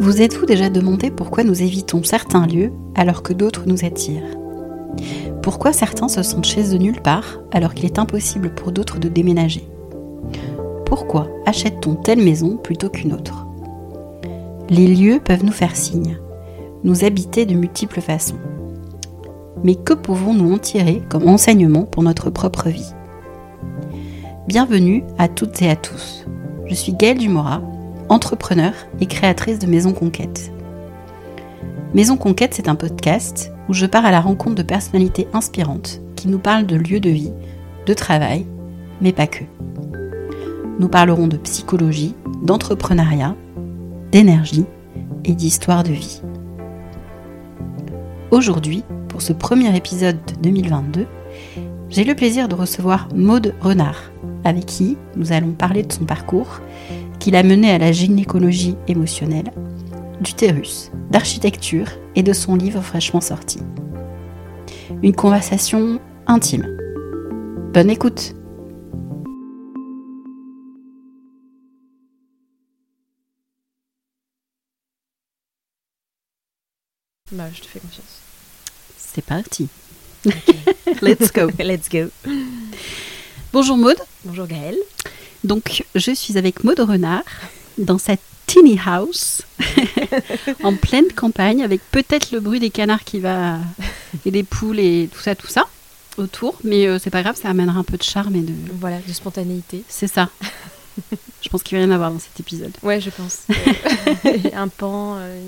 Vous êtes-vous déjà demandé pourquoi nous évitons certains lieux alors que d'autres nous attirent Pourquoi certains se sentent chez eux nulle part alors qu'il est impossible pour d'autres de déménager Pourquoi achète-t-on telle maison plutôt qu'une autre Les lieux peuvent nous faire signe, nous habiter de multiples façons. Mais que pouvons-nous en tirer comme enseignement pour notre propre vie? Bienvenue à toutes et à tous. Je suis Gaëlle Dumora, entrepreneur et créatrice de Maison Conquête. Maison Conquête, c'est un podcast où je pars à la rencontre de personnalités inspirantes qui nous parlent de lieux de vie, de travail, mais pas que. Nous parlerons de psychologie, d'entrepreneuriat, d'énergie et d'histoire de vie. Aujourd'hui, pour ce premier épisode de 2022, j'ai le plaisir de recevoir Maude Renard, avec qui nous allons parler de son parcours qui l'a mené à la gynécologie émotionnelle, d'utérus, d'architecture et de son livre fraîchement sorti. Une conversation intime. Bonne écoute Bah, je te fais confiance. C'est parti. Let's go. Let's go. Bonjour Maude. Bonjour Gaëlle. Donc, je suis avec Maude Renard dans cette tiny house en pleine campagne avec peut-être le bruit des canards qui va et des poules et tout ça, tout ça autour. Mais euh, c'est pas grave, ça amènera un peu de charme et de. Voilà, de spontanéité. C'est ça. je pense qu'il va y en avoir dans cet épisode. Ouais, je pense. un pan, euh,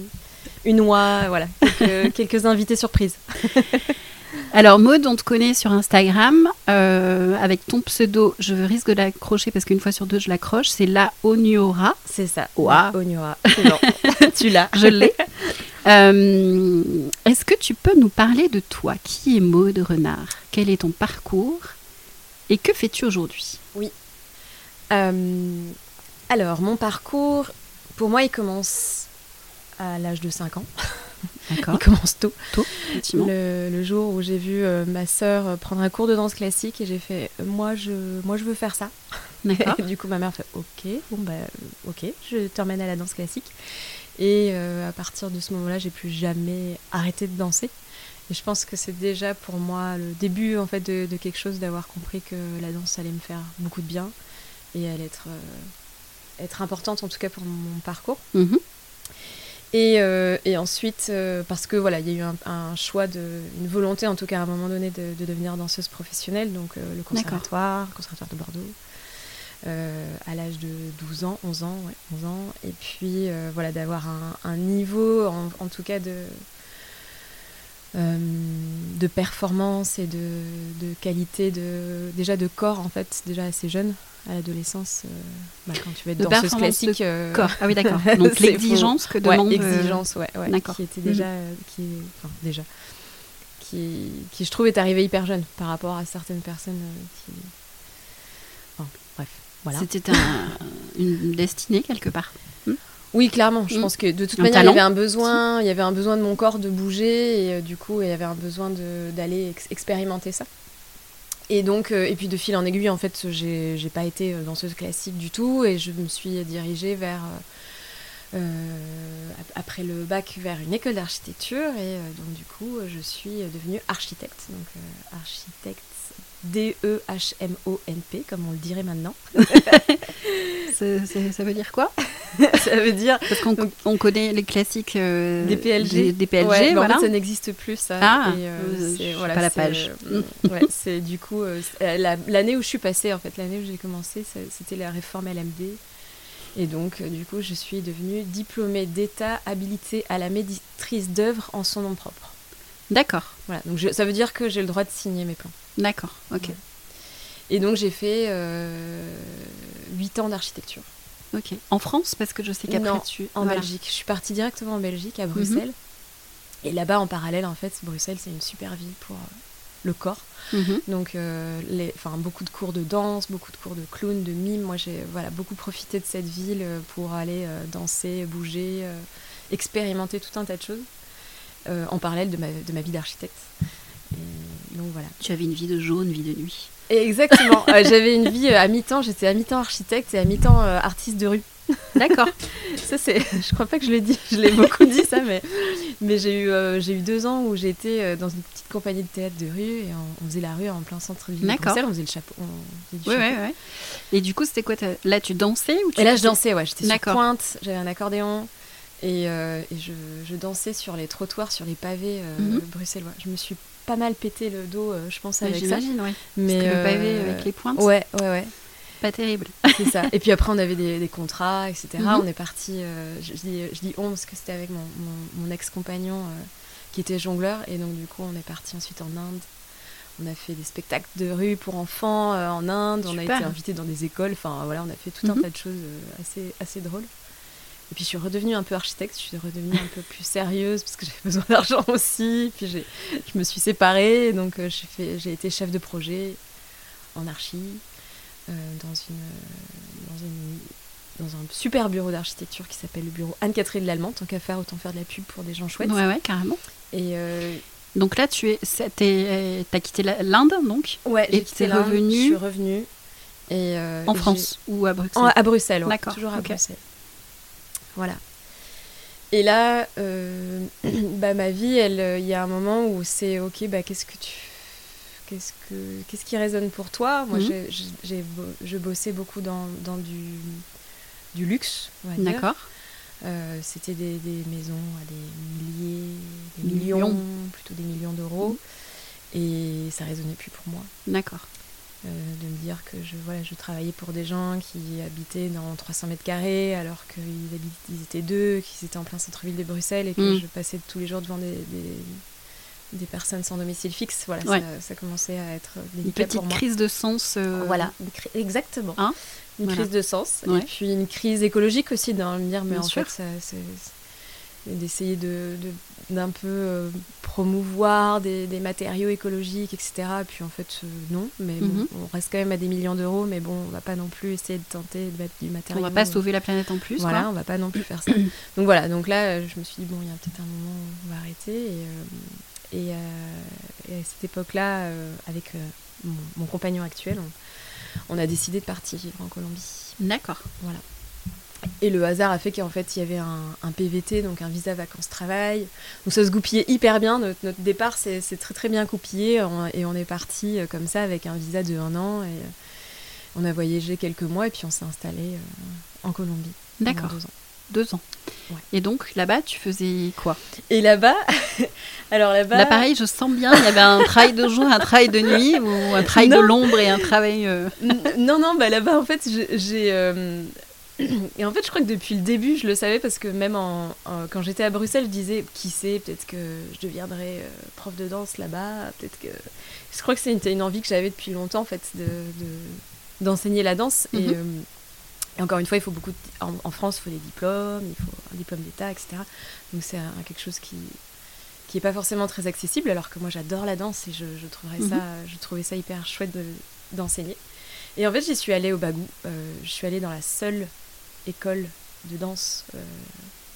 une oie, voilà. Quelques, quelques invités surprises. Alors Maud, on te connaît sur Instagram euh, avec ton pseudo. Je risque de l'accrocher parce qu'une fois sur deux, je l'accroche. C'est la Oniora. C'est ça. Waouh. Oniora. tu l'as. Je l'ai. Euh, Est-ce que tu peux nous parler de toi? Qui est Maud Renard? Quel est ton parcours? Et que fais-tu aujourd'hui? Oui. Euh, alors, mon parcours, pour moi, il commence à l'âge de 5 ans. D'accord. Il commence tôt. Tôt, effectivement. Le, le jour où j'ai vu euh, ma sœur euh, prendre un cours de danse classique et j'ai fait euh, moi je moi je veux faire ça. D'accord. Et du coup ma mère fait ok bon bah ok je t'emmène à la danse classique et euh, à partir de ce moment-là j'ai plus jamais arrêté de danser. Et je pense que c'est déjà pour moi le début en fait de, de quelque chose d'avoir compris que la danse allait me faire beaucoup de bien et allait être euh, être importante en tout cas pour mon parcours. Mhm. Et, euh, et ensuite, euh, parce que voilà, il y a eu un, un choix, de, une volonté en tout cas à un moment donné de, de devenir danseuse professionnelle, donc euh, le conservatoire, le conservatoire de Bordeaux, euh, à l'âge de 12 ans, 11 ans, ouais, 11 ans, et puis euh, voilà, d'avoir un, un niveau en, en tout cas de, euh, de performance et de, de qualité, de, déjà de corps en fait, déjà assez jeune, à l'adolescence, euh, bah, quand tu vas être De danseuse de classique. euh, Corps. Ah oui, d'accord. Donc l'exigence que Ouais, demande. euh, exigence, ouais, ouais, d'accord. qui était déjà, euh, qui, enfin déjà, qui, qui je trouve est arrivé hyper jeune par rapport à certaines personnes qui, enfin, bref, voilà. C'était un- une destinée quelque part. Oui, clairement. Je Mm. pense que de toute Un manière, il y avait un besoin, il y avait un besoin de mon corps de bouger et euh, du coup, il y avait un besoin d'aller ex- expérimenter ça. Et donc, euh, et puis de fil en aiguille, en fait, j'ai j'ai pas été euh, danseuse classique du tout et je me suis dirigée vers euh, ap- après le bac vers une école d'architecture et donc du coup, je suis devenue architecte. Donc architecte D-E-H-M-O-N-P, comme on le dirait maintenant. Ça veut dire quoi ça veut dire Parce qu'on on connaît les classiques euh, Des PLG. Des, des PLG, Ouais, voilà. en fait, ça n'existe plus, ça. Ah, Et, euh, c'est- voilà, pas la page. euh, ouais, c'est du coup euh, la- l'année où je suis passée, en fait, l'année où j'ai commencé, ça- c'était la réforme LMD. Et donc, du coup, je suis devenue diplômée d'État habilitée à la maîtrise d'œuvre en son nom propre. D'accord, Voilà, donc je- ça veut dire que j'ai le droit de signer mes plans. D'accord, ok. Ouais. Et donc, j'ai fait 8 ans d'architecture. ok. En France, parce que je sais qu'après tu. En voilà. Belgique. Je suis partie directement en Belgique, Mhm. à Bruxelles. Et là-bas, en parallèle, en fait, Bruxelles, c'est une super ville pour euh, le corps. Mhm. Donc, euh, les, beaucoup de cours de danse, beaucoup de cours de clown, de mime. Moi, j'ai voilà, beaucoup profité de cette ville euh, pour aller euh, danser, bouger, euh, expérimenter tout un tas de choses euh, en parallèle de ma, de ma vie d'architecte. Et donc voilà. Tu avais une vie de jaune, vie de nuit. Exactement. Euh, J'avais une vie euh, à mi-temps. J'étais à mi-temps architecte et à mi-temps euh, artiste de rue. D'accord. ça c'est, je crois pas que je l'ai dit, je l'ai beaucoup dit ça, mais mais j'ai eu j'ai eu deux ans où j'étais dans une petite compagnie de théâtre de rue et on, faisait la rue en plein centre ville Bruxelles, on faisait le chapeau. On faisait du chapeau. Et du coup c'était quoi Là tu dansais ou tu Et là je dansais, ouais, j'étais sur pointe, j'avais un accordéon. Et, et je, je, dansais sur les trottoirs, sur les pavés mhm. bruxellois. Je me suis pas mal pété le dos, euh, je pense, avec ça. Ouais. Mais le pavé euh, avec les pointes. Ouais, ouais, ouais. Pas terrible. C'est ça. Et puis après, on avait des, contrats, etc. Mhm. On est parti. Euh, je, dis, je dis on parce que c'était avec mon, mon, ex-compagnon qui était jongleur. Et donc, du coup, on est parti ensuite en Inde. On a fait des spectacles de rue pour enfants en Inde. On a été invité dans des écoles. Enfin, voilà, on a fait tout un mhm. tas de choses assez, assez drôles. Et puis je suis redevenue un peu architecte, je suis redevenue un peu plus sérieuse parce que j'avais besoin d'argent aussi. Puis je me suis séparée, donc euh, j'ai été chef de projet en archi euh, dans, une, dans, une, dans un super bureau d'architecture qui s'appelle le bureau Anne-Catherine Lallemand. Tant qu'à faire, autant faire de la pub pour des gens chouettes. Ouais, ouais, carrément. Et euh, donc là, tu es, as quitté l'Inde, donc? Ouais, j'ai quitté l'Inde. Je suis revenue. Et, en France ou à Bruxelles? À Bruxelles, D'accord. Toujours à Bruxelles. Voilà. Et là, euh, bah, ma vie, euh, il y a un moment où c'est ok, bah, qu'est-ce que tu. Qu'est-ce, que, qu'est-ce qui résonne pour toi? Moi, mhm. j'ai, je bossais beaucoup dans, dans du, du luxe, D'accord. Euh, c'était des, des, maisons à des milliers, des millions, plutôt des millions d'euros. Et ça résonnait plus pour moi. D'accord. Euh, de me dire que je, voilà, je travaillais pour des gens qui habitaient dans 300 mètres carrés alors qu'ils ils étaient deux, qu'ils étaient en plein centre-ville de Bruxelles et que mm. je passais tous les jours devant des, des, personnes sans domicile fixe. Voilà, ça, commençait à être délicat Une petite crise de sens. Euh, voilà, exactement. Hein une crise de sens. Et puis une crise écologique aussi, de me dire, mais en fait, c'est d'essayer de, d'un peu euh, promouvoir des, matériaux écologiques, etc. Puis en fait, euh, non, mais mhm. on reste quand même à des millions d'euros, mais bon, on va pas non plus essayer de tenter de mettre du matériau. On va pas sauver la planète en plus. Voilà, on va pas non plus faire ça. donc voilà, donc là, je me suis dit, bon, il y a peut-être un moment où on va arrêter. Et, euh, à cette époque-là, avec mon, compagnon actuel, on, on a décidé de partir vivre en Colombie. D'accord. Voilà. Et le hasard a fait qu'en fait, il y avait un, PVT, donc un visa vacances-travail. Donc ça se goupillait hyper bien. Notre, notre départ, c'est très très bien goupillé. et on est parti euh, comme ça avec un visa de un an. Et euh, on a voyagé quelques mois et puis on s'est installé euh, en Colombie. D'accord. Deux ans. Deux ans. Et donc là-bas, tu faisais quoi? Et là-bas, alors là-bas. Là, pareil, je sens bien, il y avait un travail de jour, un travail de nuit, ou un travail de l'ombre et un travail. Non, non, bah là-bas, en fait, j'ai. Et en fait, je crois que depuis le début, je le savais parce que même en, quand j'étais à Bruxelles, je disais qui sait, peut-être que je deviendrai euh, prof de danse là-bas. Peut-être que. Je crois que c'était une envie que j'avais depuis longtemps, en fait, d'enseigner de, la danse. et, mhm. euh, et, encore une fois, il faut beaucoup. en, France, il faut des diplômes, il faut un diplôme d'État, etc. Donc c'est quelque chose qui qui est pas forcément très accessible, alors que moi j'adore la danse et je, je trouverais mhm. ça, je trouvais ça hyper chouette d'enseigner. et en fait, j'y suis allée au Bagou. Euh, je suis allée dans la seule école de danse euh,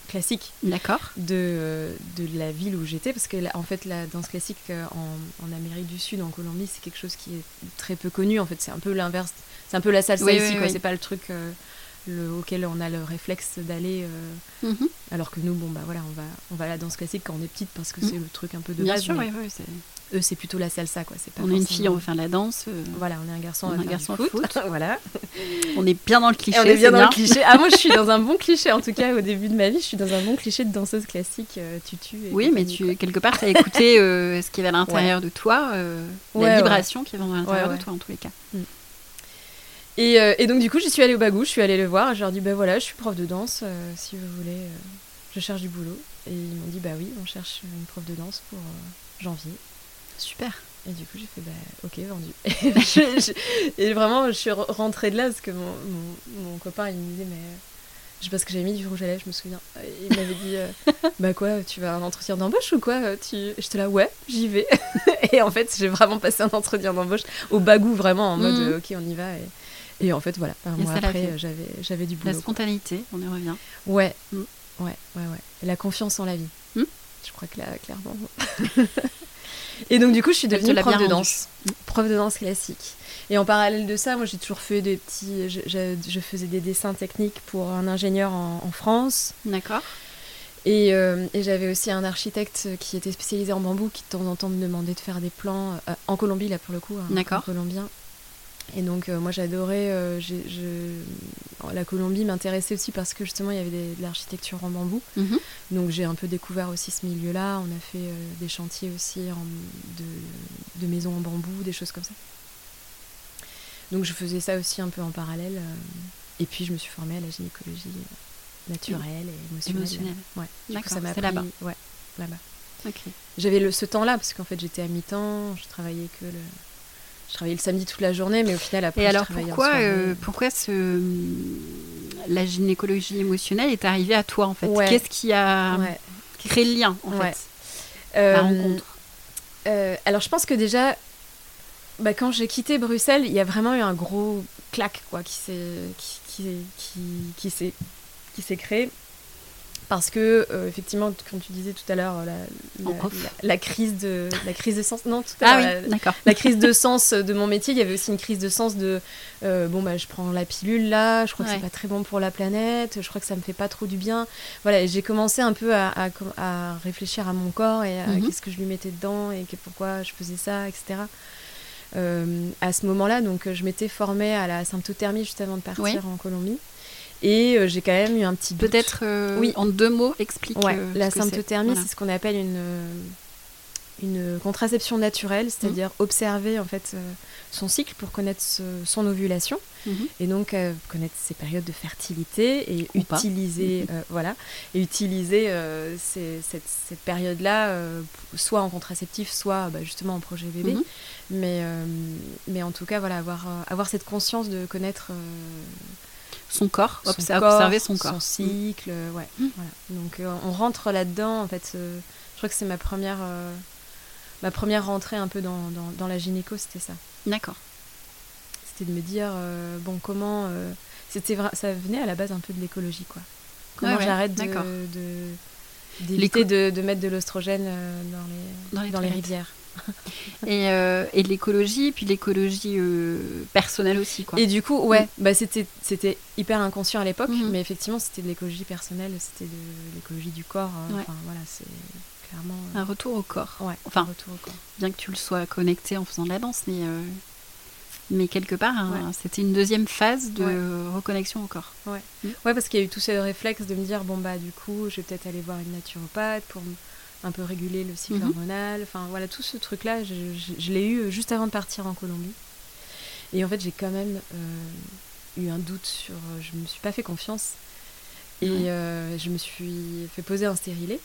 classique D'accord. De, euh, de la ville où j'étais parce que en fait la danse classique euh, en, en, Amérique du Sud en Colombie c'est quelque chose qui est très peu connu en fait c'est un peu l'inverse c'est un peu la salsa ici quoi c'est pas le truc le, auquel on a le réflexe d'aller mhm. alors que nous bon bah voilà on va on va à la danse classique quand on est petite parce que mhm. c'est le truc un peu de Bien base sûr, oui, eux c'est plutôt la salsa quoi. C'est on est une fille on veut faire de la danse euh, voilà on est un garçon on, un garçon foot, foot. voilà. On est bien dans le cliché on est bien dans le cliché. Ah moi je suis dans un bon cliché en tout cas au début de ma vie je suis dans un bon cliché de danseuse classique euh, tutu oui mais tu quelque part tu as écouté euh, ce qui est à l'intérieur de toi la vibration qui est à l'intérieur de toi en tous les cas. Mm. et, et, donc du coup j'y suis allée au bagou je suis allée le voir je leur ai dit ben voilà je suis prof de danse si vous voulez je cherche du boulot. Et ils m'ont dit bah oui on cherche une prof de danse pour janvier Super. Et du coup, j'ai fait, bah, ok, vendu. et vraiment, je suis rentrée de là parce que mon, mon, copain, il me disait, mais je sais pas ce que j'avais mis du rouge à lèvres, je me souviens. Il m'avait dit, euh, bah quoi, tu vas un entretien d'embauche ou quoi tu... J'étais là, ouais, j'y vais. et en fait, j'ai vraiment passé un entretien d'embauche au bagou, vraiment en mode, mhm. ok, on y va. Et, et en fait, voilà, un mois après, j'avais, j'avais du boulot. La spontanéité, on y revient. Ouais, mm. ouais, ouais, ouais. la confiance en la vie. Mm. Je crois que là, clairement. Et donc, du coup, je suis devenue prof de danse. Prof de danse classique. Et en parallèle de ça, moi, j'ai toujours fait des petits. Je, faisais des dessins techniques pour un ingénieur en, France. D'accord. Euh, et, j'avais aussi un architecte qui était spécialisé en bambou qui de temps en temps me demandait de faire des plans euh, en Colombie, là pour le coup, un, colombien. Et donc, euh, moi, j'adorais. La Colombie m'intéressait aussi parce que justement, il y avait de l'architecture en bambou. Mhm. Donc, j'ai un peu découvert aussi ce milieu-là. On a fait des chantiers aussi de, de, maisons en bambou, des choses comme ça. Donc, je faisais ça aussi un peu en parallèle. et puis, je me suis formée à la gynécologie naturelle et émotionnelle. Ouais. D'accord, c'est là-bas. Ouais, là-bas. J'avais le, ce temps-là parce qu'en fait, j'étais à mi-temps. Je travaillais que le je travaillais le samedi toute la journée, mais au final, après, Et alors, pourquoi, euh, pourquoi ce... la gynécologie émotionnelle est arrivée à toi, en fait? Qu'est-ce qui a créé le lien, en fait? Euh, La rencontre. euh, Alors, je pense que déjà, bah, quand j'ai quitté Bruxelles, il y a vraiment eu un gros clac, quoi, qui s'est qui, qui, qui, qui qui s'est créé parce que euh, effectivement comme tu disais tout à l'heure la, la, crise de la crise de sens non tout à ah oui, la, crise de sens de mon métier il y avait aussi une crise de sens de euh, bon bah je prends la pilule là je crois que c'est pas très bon pour la planète je crois que ça me fait pas trop du bien. Voilà j'ai commencé un peu à, à, réfléchir à mon corps et à mhm. qu'est-ce que je lui mettais dedans et que, pourquoi je faisais ça etc euh, à ce moment-là donc je m'étais formée à la symptothermie juste avant de partir en Colombie et euh, j'ai quand même eu un petit Peut-être, euh, oui. en deux mots, explique. Euh, la symptothermie, c'est ce qu'on appelle une, une contraception naturelle, c'est-à-dire mhm. observer en fait son cycle pour connaître son ovulation mhm. et donc connaître ses périodes de fertilité et utiliser mhm. voilà et utiliser cette, cette période-là soit en contraceptif, soit bah, justement en projet bébé, mais mais en tout cas voilà avoir avoir cette conscience de connaître son corps, observer son corps. Son cycle, ouais. Mm. Voilà. Donc euh, on rentre là-dedans, en fait. Euh, je crois que c'est ma première, euh, ma première rentrée un peu dans, dans, la gynéco, c'était ça. D'accord. C'était de me dire, bon, comment. c'était ça venait à la base un peu de l'écologie, quoi. Comment j'arrête de, d'éviter de, de, mettre de l'ostrogène dans les, dans les rivières. et, euh, et de l'écologie, puis l'écologie euh, personnelle aussi. Quoi. Et du coup, ouais, mm. bah, c'était, c'était hyper inconscient à l'époque, mm-hmm. mais effectivement, c'était de l'écologie personnelle, c'était de l'écologie du corps. Hein. Enfin, voilà, c'est clairement. Euh, un retour au corps. Ouais, enfin, un retour au corps. Bien que tu le sois connecté en faisant de la danse, mais, mais quelque part, hein, c'était une deuxième phase de reconnexion au corps. Ouais, mm. ouais parce qu'il y a eu tout ce réflexe de me dire bon, bah, du coup, je vais peut-être aller voir une naturopathe pour un peu réguler le cycle mhm. hormonal. Enfin voilà, tout ce truc-là, je, l'ai eu juste avant de partir en Colombie. Et en fait, j'ai quand même euh, eu un doute sur. Je me suis pas fait confiance. Et euh, je me suis fait poser un stérilet.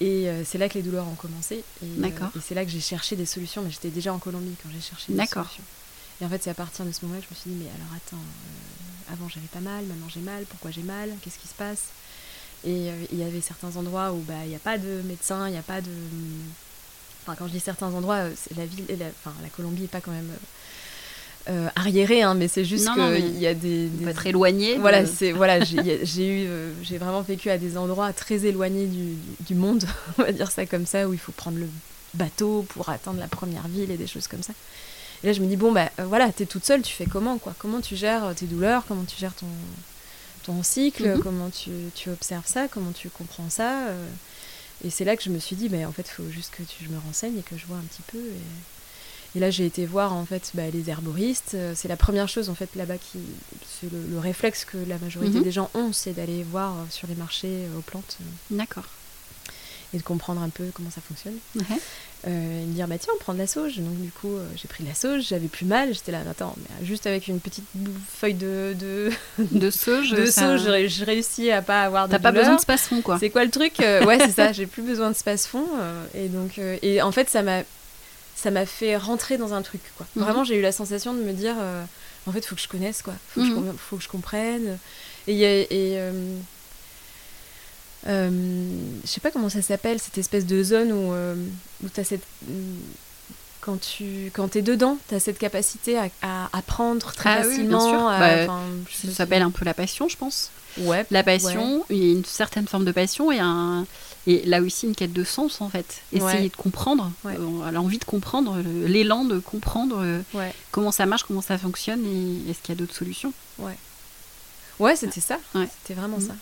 Et euh, c'est là que les douleurs ont commencé. Et, et c'est là que j'ai cherché des solutions. Mais j'étais déjà en Colombie quand j'ai cherché des solutions. Et en fait, c'est à partir de ce moment-là que je me suis dit, mais alors attends, avant j'avais pas mal, maintenant j'ai mal, pourquoi j'ai mal, qu'est-ce qui se passe? Et euh, il y avait certains endroits où bah, il n'y a pas de médecin, il n'y a pas de. Enfin, quand je dis certains endroits, euh, la ville, la, enfin, la Colombie n'est pas quand même. Euh, arriérée, hein, mais c'est juste qu'il y a des, des... Pas très éloigné. Voilà, c'est voilà, j'ai eu, j'ai vraiment vécu à des endroits très éloignés du, du, monde, on va dire ça comme ça, où il faut prendre le bateau pour atteindre la première ville et des choses comme ça. Et là, je me dis bon bah voilà, t'es toute seule, tu fais comment quoi? Comment tu gères tes douleurs? Comment tu gères ton ton cycle, mhm. comment tu, tu, observes ça, comment tu comprends ça. Euh. et c'est là que je me suis dit, bah, en fait, il faut juste que tu, je me renseigne et que je vois un petit peu. Et, là, j'ai été voir en fait bah, les herboristes. Euh, c'est la première chose en fait là-bas qui, c'est le, réflexe que la majorité mhm. des gens ont, c'est d'aller voir euh, sur les marchés aux plantes. D'accord et de comprendre un peu comment ça fonctionne. Euh, et me dire, bah tiens, on prend de la sauge. Donc du coup, euh, j'ai pris de la sauge, j'avais plus mal. J'étais là, attends, mais juste avec une petite feuille de, de, de sauge, de sauge je réussis à pas avoir de T'as pas besoin de space-fond, quoi. C'est quoi le truc euh, Ouais, c'est ça, j'ai plus besoin de space-fond. et donc, et en fait, ça m'a ça m'a fait rentrer dans un truc, quoi. Mhm. Vraiment, j'ai eu la sensation de me dire, en fait, faut que je connaisse, quoi. Faut, que, je, mhm. faut que je comprenne. Et, et euh, je sais pas comment ça s'appelle, cette espèce de zone où, euh, où tu as cette. Quand tu quand es dedans, tu as cette capacité à, à apprendre très ah facilement. Bah, ça s'appelle un peu la passion, je pense. Ouais. La passion, il y a une certaine forme de passion et un, Et là aussi, une quête de sens, en fait. Essayer de comprendre, ouais. euh, l'envie de comprendre, l'élan de comprendre euh, comment ça marche, comment ça fonctionne et est-ce qu'il y a d'autres solutions. Ouais. Ouais, c'était ça. C'était vraiment ça.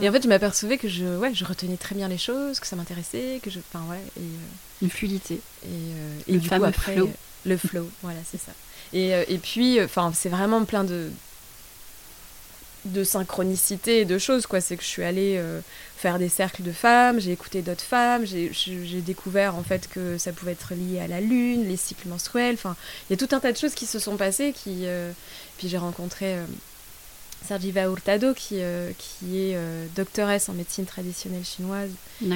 Et en fait, je m'apercevais que je, ouais, je retenais très bien les choses, que ça m'intéressait, que je, enfin ouais, et, une fluidité. Et, et le du fameux coup, après, flow. le flow, voilà, c'est ça. Et, et puis, enfin, c'est vraiment plein de de synchronicité et de choses quoi c'est que je suis allée euh, faire des cercles de femmes j'ai écouté d'autres femmes j'ai découvert en fait que ça pouvait être lié à la lune les cycles menstruels enfin il y a tout un tas de choses qui se sont passées qui euh, puis j'ai rencontré euh, Sergiva Hurtado qui, qui est doctoresse en médecine traditionnelle chinoise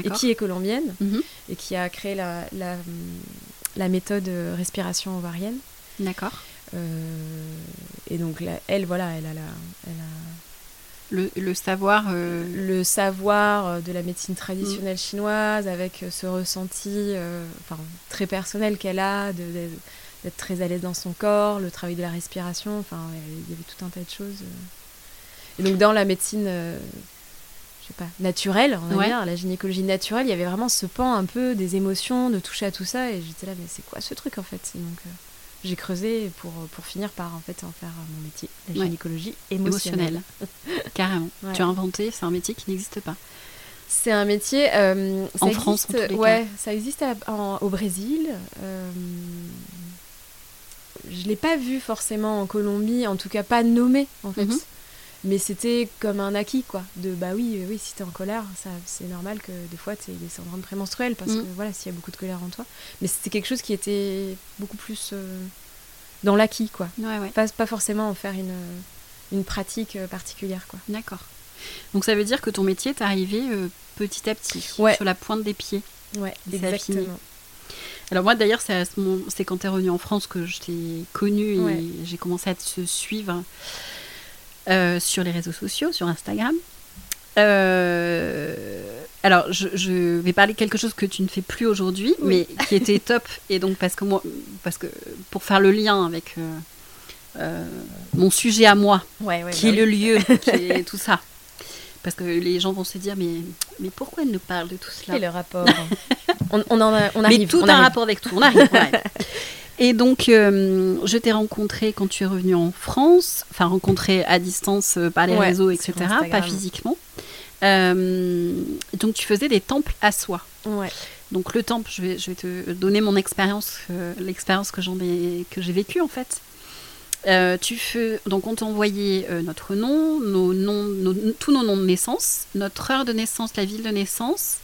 et qui est colombienne mhm. et qui a créé la, la, la méthode respiration ovarienne d'accord et donc elle voilà elle a la elle a le, le savoir euh, le savoir euh, de la médecine traditionnelle mm. chinoise avec euh, ce ressenti enfin, très personnel qu'elle a d'être très à l'aise dans son corps le travail de la respiration enfin il y avait tout un tas de choses et donc dans la médecine je sais pas naturelle on va dire la gynécologie naturelle il y avait vraiment ce pan un peu des émotions de toucher à tout ça et j'étais là mais c'est quoi ce truc en fait? Donc j'ai creusé pour, pour finir par en fait en faire mon métier, la gynécologie émotionnelle. Carrément. Tu as inventé, c'est un métier qui n'existe pas. C'est un métier. Euh, en France, en ouais, ça existe au Brésil. Euh, je l'ai pas vu forcément en Colombie, en tout cas pas nommé en fait. Mhm mais c'était comme un acquis quoi. De bah oui oui si t'es en colère ça c'est normal que des fois tu aies des syndromes prémenstruels parce mm. que voilà s'il y a beaucoup de colère en toi. Mais c'était quelque chose qui était beaucoup plus euh, dans l'acquis quoi. Pas, pas forcément en faire une, une pratique euh, particulière quoi. D'accord. Donc ça veut dire que ton métier est arrivé euh, petit à petit sur la pointe des pieds. Ouais exactement. Alors moi d'ailleurs c'est quand tu es revenu en France que je t'ai connu et j'ai commencé à te suivre euh, sur les réseaux sociaux, sur Instagram. Euh, alors, je, vais parler de quelque chose que tu ne fais plus aujourd'hui, mais qui était top. Et donc, parce que moi, parce que pour faire le lien avec euh, mon sujet à moi, qui est bah le lieu, qui est tout ça. Parce que les gens vont se dire, mais, mais pourquoi elle nous parle de tout cela? Et le rapport? On, on, en a, on arrive. Mais tout on a un rapport avec tout. On arrive. On arrive. Et donc, euh, je t'ai rencontré quand tu es revenu en France, enfin rencontré à distance euh, par les réseaux, etc., pas physiquement. Euh, donc, tu faisais des temples à soi. Ouais. Donc, le temple, je vais, je vais te donner mon expérience, l'expérience que j'en ai, que j'ai vécue en fait. tu fais, donc on t'a envoyé notre nom, nos noms, tous nos noms de naissance, notre heure de naissance, la ville de naissance,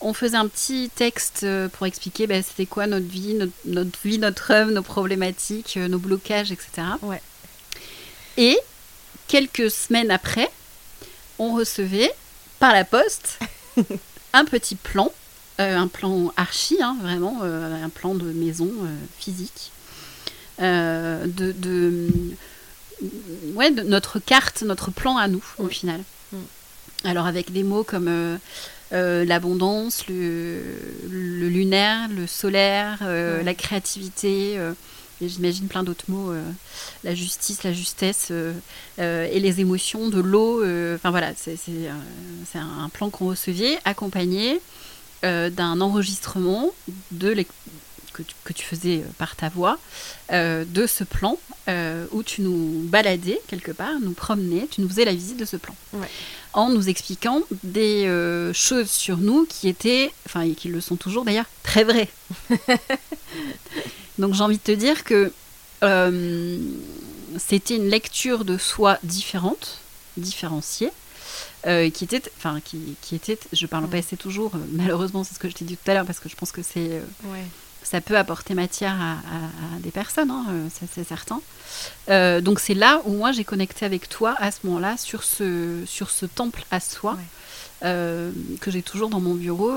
on faisait un petit texte euh, pour expliquer ben, c'était quoi notre vie, notre, vie, notre œuvre, nos problématiques, euh, nos blocages, etc. Ouais. Et quelques semaines après, on recevait par la poste un petit plan, euh, un plan archi, hein, vraiment, un plan de maison physique, de, de, ouais, de notre carte, notre plan à nous, au final. Mm. Alors avec des mots comme euh, l'abondance, le, lunaire, le solaire, euh, la créativité, euh, et j'imagine plein d'autres mots, la justice, la justesse et les émotions, de l'eau. Enfin voilà, c'est un, plan qu'on recevait accompagné d'un enregistrement de que tu, que tu, faisais par ta voix, de ce plan où tu nous baladais quelque part, nous promenais, tu nous faisais la visite de ce plan. Ouais en nous expliquant des euh, choses sur nous qui étaient, enfin, et qui le sont toujours d'ailleurs, très vraies. Donc j'ai envie de te dire que euh, c'était une lecture de soi différente, différenciée, euh, qui était, enfin, qui, qui, était, je parle pas assez toujours, malheureusement, c'est ce que je t'ai dit tout à l'heure, parce que je pense que c'est ça peut apporter matière à, des personnes, hein, euh, ça c'est certain. Euh, donc c'est là où moi j'ai connecté avec toi à ce moment-là sur ce, sur ce temple à soi euh, que j'ai toujours dans mon bureau.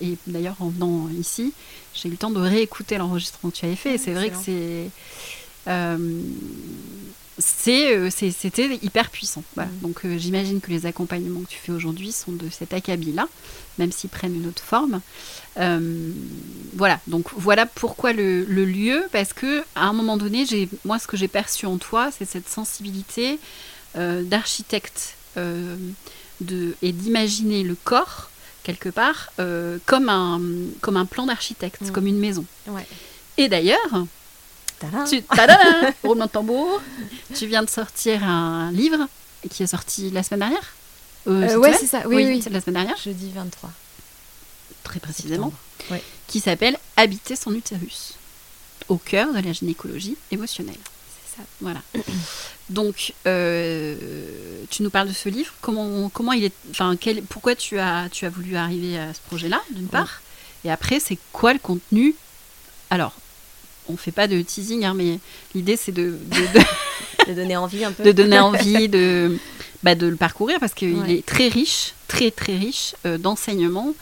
et d'ailleurs en venant ici, j'ai eu le temps de réécouter l'enregistrement que tu avais fait. et c'est vrai que c'est c'était hyper puissant. Mm. Donc j'imagine que les accompagnements que tu fais aujourd'hui sont de cet acabit-là, même s'ils prennent une autre forme. Euh, voilà, donc voilà pourquoi le, lieu, parce que à un moment donné, moi, ce que j'ai perçu en toi, c'est cette sensibilité euh, d'architecte euh, et d'imaginer le corps quelque part, comme, un, comme un plan d'architecte, Mm. comme une maison. Ouais. Et d'ailleurs, Tadam. tu, tadam, roulement de tambour, tu viens de sortir un livre qui est sorti la semaine dernière Euh, Euh, ouais, c'est ça. Oui, oui. c'est la semaine dernière, Jeudi 23. très précisément. Ouais. qui s'appelle Habiter son utérus, au cœur de la gynécologie émotionnelle. C'est ça. Voilà. Donc, euh, tu nous parles de ce livre. Comment, comment il est, enfin, quel, pourquoi tu as, tu as voulu arriver à ce projet-là, d'une part, et après, c'est quoi le contenu? Alors, on fait pas de teasing, hein, mais l'idée c'est de, de- de- De donner envie un peu. de donner envie de, bah, de le parcourir parce qu'il Ouais. est très riche, très très riche euh, d'enseignements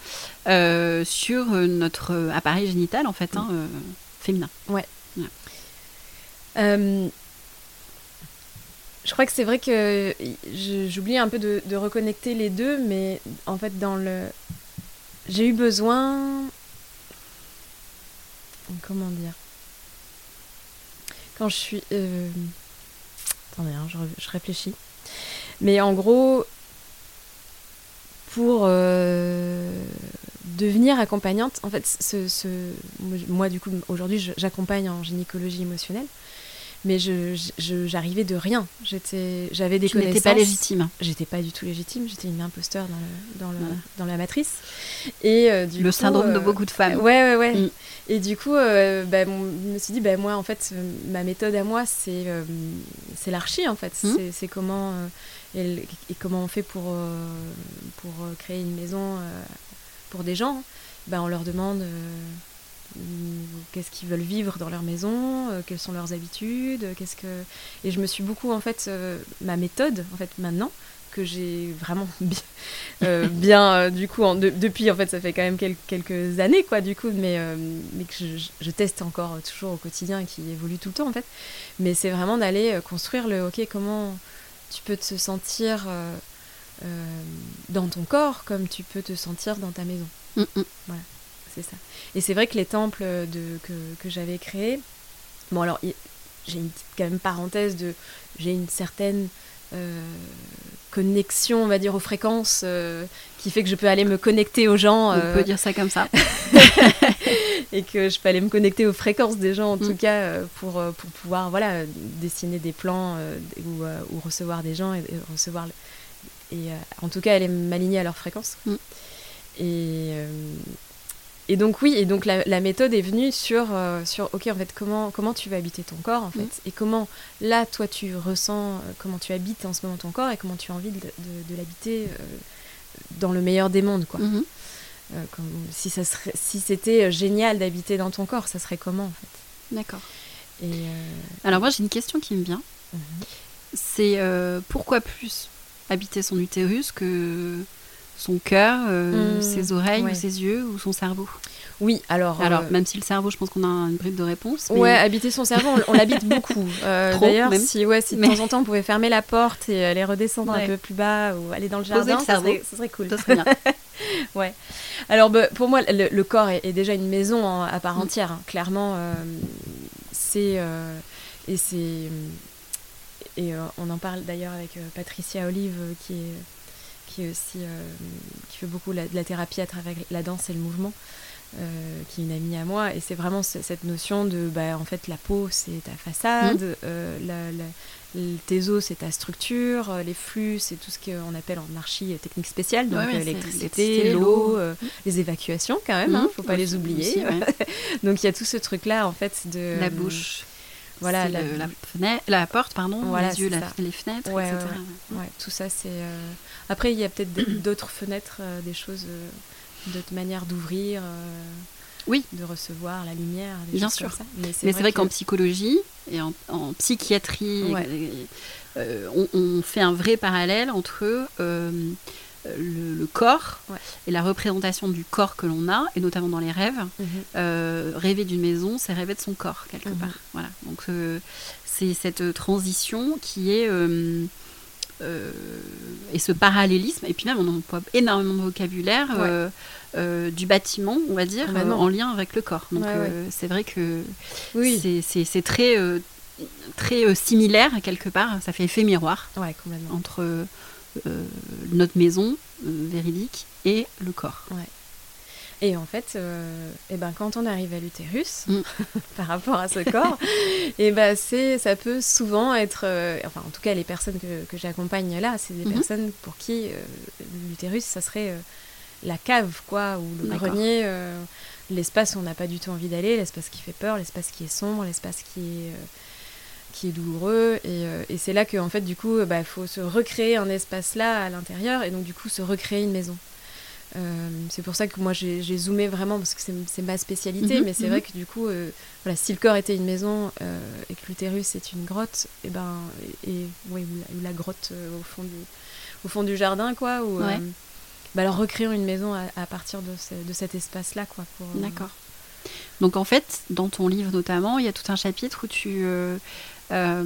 euh, sur euh, notre appareil génital en fait, hein, euh, féminin. Euh, je crois que c'est vrai que j'oublie un peu de, de reconnecter les deux, mais en fait, dans le. J'ai eu besoin. Comment dire Quand je suis. euh, Attendez, hein, je, réfléchis. Mais en gros, pour euh, devenir accompagnante, en fait, moi, du coup, aujourd'hui, j'accompagne en gynécologie émotionnelle, mais je- je- j'arrivais de rien. J'étais, j'avais des Tu n'étais connaissances. pas légitime. J'étais pas du tout légitime. J'étais une imposteur dans, le, dans, le, dans la matrice. Et euh, du Le coup, syndrome de euh, beaucoup de femmes. Ouais, ouais, ouais. Mm. Et du coup, euh, bah, je me suis dit, bah, moi, en fait, euh, ma méthode à moi, c'est c'est l'archi, en fait. Mm. C'est- comment, et, comment on fait pour, pour créer une maison pour des gens. Bah, on leur demande qu'est-ce qu'ils veulent vivre dans leur maison, euh, quelles sont leurs habitudes, euh, qu'est-ce que... Et je me suis beaucoup, en fait, euh, ma méthode, en fait, maintenant, que j'ai vraiment bien, euh, bien du coup en- de- depuis en fait ça fait quand même quel- quelques années quoi du coup mais mais que je, teste encore toujours au quotidien et qui évolue tout le temps en fait. Mais c'est vraiment d'aller construire le ok comment tu peux te sentir dans ton corps comme tu peux te sentir dans ta maison. Mm, mm. C'est ça. Et c'est vrai que les temples de, que, que j'avais créés, bon alors j'ai une petite quand même parenthèse de, j'ai une certaine euh, connexion, on va dire, aux fréquences, euh, qui fait que je peux aller me connecter aux gens. On euh, peut dire ça comme ça. et que je peux aller me connecter aux fréquences des gens en Mm. tout cas euh, pour, euh, pour pouvoir voilà dessiner des plans euh, ou, euh, ou recevoir des gens et, et recevoir le- et euh, en tout cas aller m'aligner à leurs fréquences Mm. et euh, et donc oui et donc la, la méthode est venue sur euh, sur ok en fait comment comment tu vas habiter ton corps en fait Mm. et comment là toi tu ressens euh, comment tu habites en ce moment ton corps et comment tu as envie de, de- de l'habiter euh, dans le meilleur des mondes quoi comme, si ça serait, si c'était génial d'habiter dans ton corps, ça serait comment en fait? D'accord. Et Alors moi j'ai une question qui me vient. mhm. C'est pourquoi plus habiter son utérus que son cœur, euh, Mm, ses oreilles ouais. ou ses yeux ou son cerveau oui, alors, Alors euh, même si le cerveau, je pense qu'on a une bribe de réponse. mais- ouais, habiter son cerveau, on, on l'habite beaucoup. Euh, D'ailleurs, si, ouais, si de Mais- temps en temps on pouvait fermer la porte et aller redescendre Ouais. un peu plus bas ou aller dans le jardin, le ça serait, ça serait cool. Ça serait bien. Ouais. Alors bah, pour moi, le, le corps est, est déjà une maison en- à part Mm. entière. hein. Clairement, c'est et c'est et on en parle d'ailleurs avec Patricia Olive qui est qui est aussi euh, qui fait beaucoup la- de la thérapie à travers la danse et le mouvement. euh, qui est une amie à moi et c'est vraiment ce- cette notion de bah, en fait la peau c'est ta façade Mm. euh, la- la- le- tes os c'est ta structure les flux c'est tout ce qu'on appelle en archi technique spéciale donc Ouais, l'électricité l'eau euh, les évacuations quand même, hein, Mhm. faut pas les oublier. aussi, ouais. Donc il y a tout ce truc là en fait de la bouche. Voilà, la- le- la, fenêtre, la porte, pardon, Voilà, les yeux, la- les fenêtres, Ouais, etc. ouais, tout ça c'est. euh, Après il y a peut-être d'autres fenêtres, euh, des choses, euh, d'autres manières d'ouvrir. Oui. De recevoir la lumière. Des Bien sûr. comme ça. Mais c'est vrai que- qu'en psychologie et en, en psychiatrie, et- on, on fait un vrai parallèle entre le, le corps Ouais. et la représentation du corps que l'on a, et notamment dans les rêves. Mhm. Euh, rêver d'une maison, c'est rêver de son corps quelque Mhm. part. Voilà. Donc euh, c'est cette transition qui est euh, et ce parallélisme. Et puis même on emploie énormément de vocabulaire Ouais. du bâtiment, on va dire, Complètement. euh, en lien avec le corps. Donc Ouais, c'est vrai que Oui. c'est- très très similaire quelque part. Ça fait effet miroir complètement. entre notre maison véridique et le corps. Ouais. Et en fait, euh, eh ben, quand on arrive à l'utérus, mm. par rapport à ce corps, et eh ben, c'est, ça peut souvent être, euh, enfin en tout cas les personnes que, que j'accompagne là, c'est des mm-hmm. personnes pour qui euh, l'utérus, ça serait la cave, quoi, ou le grenier, l'espace où on n'a pas du tout envie d'aller, l'espace qui fait peur, l'espace qui est sombre, l'espace qui est qui est douloureux et, et c'est là que en fait du coup il bah, faut se recréer un espace là à l'intérieur et donc du coup se recréer une maison euh, c'est pour ça que moi j'ai zoomé vraiment parce que c'est ma spécialité, mhm, mais c'est mhm. vrai que du coup, euh, voilà, si le corps était une maison euh, et que l'utérus est une grotte, et eh ben, et, ouais, ou, la, grotte au, fond du, au fond du jardin, quoi, ou, bah alors recréons une maison à, partir de, de cet espace-là, quoi. D'accord. Donc en fait, dans ton livre notamment, il y a tout un chapitre où tu euh,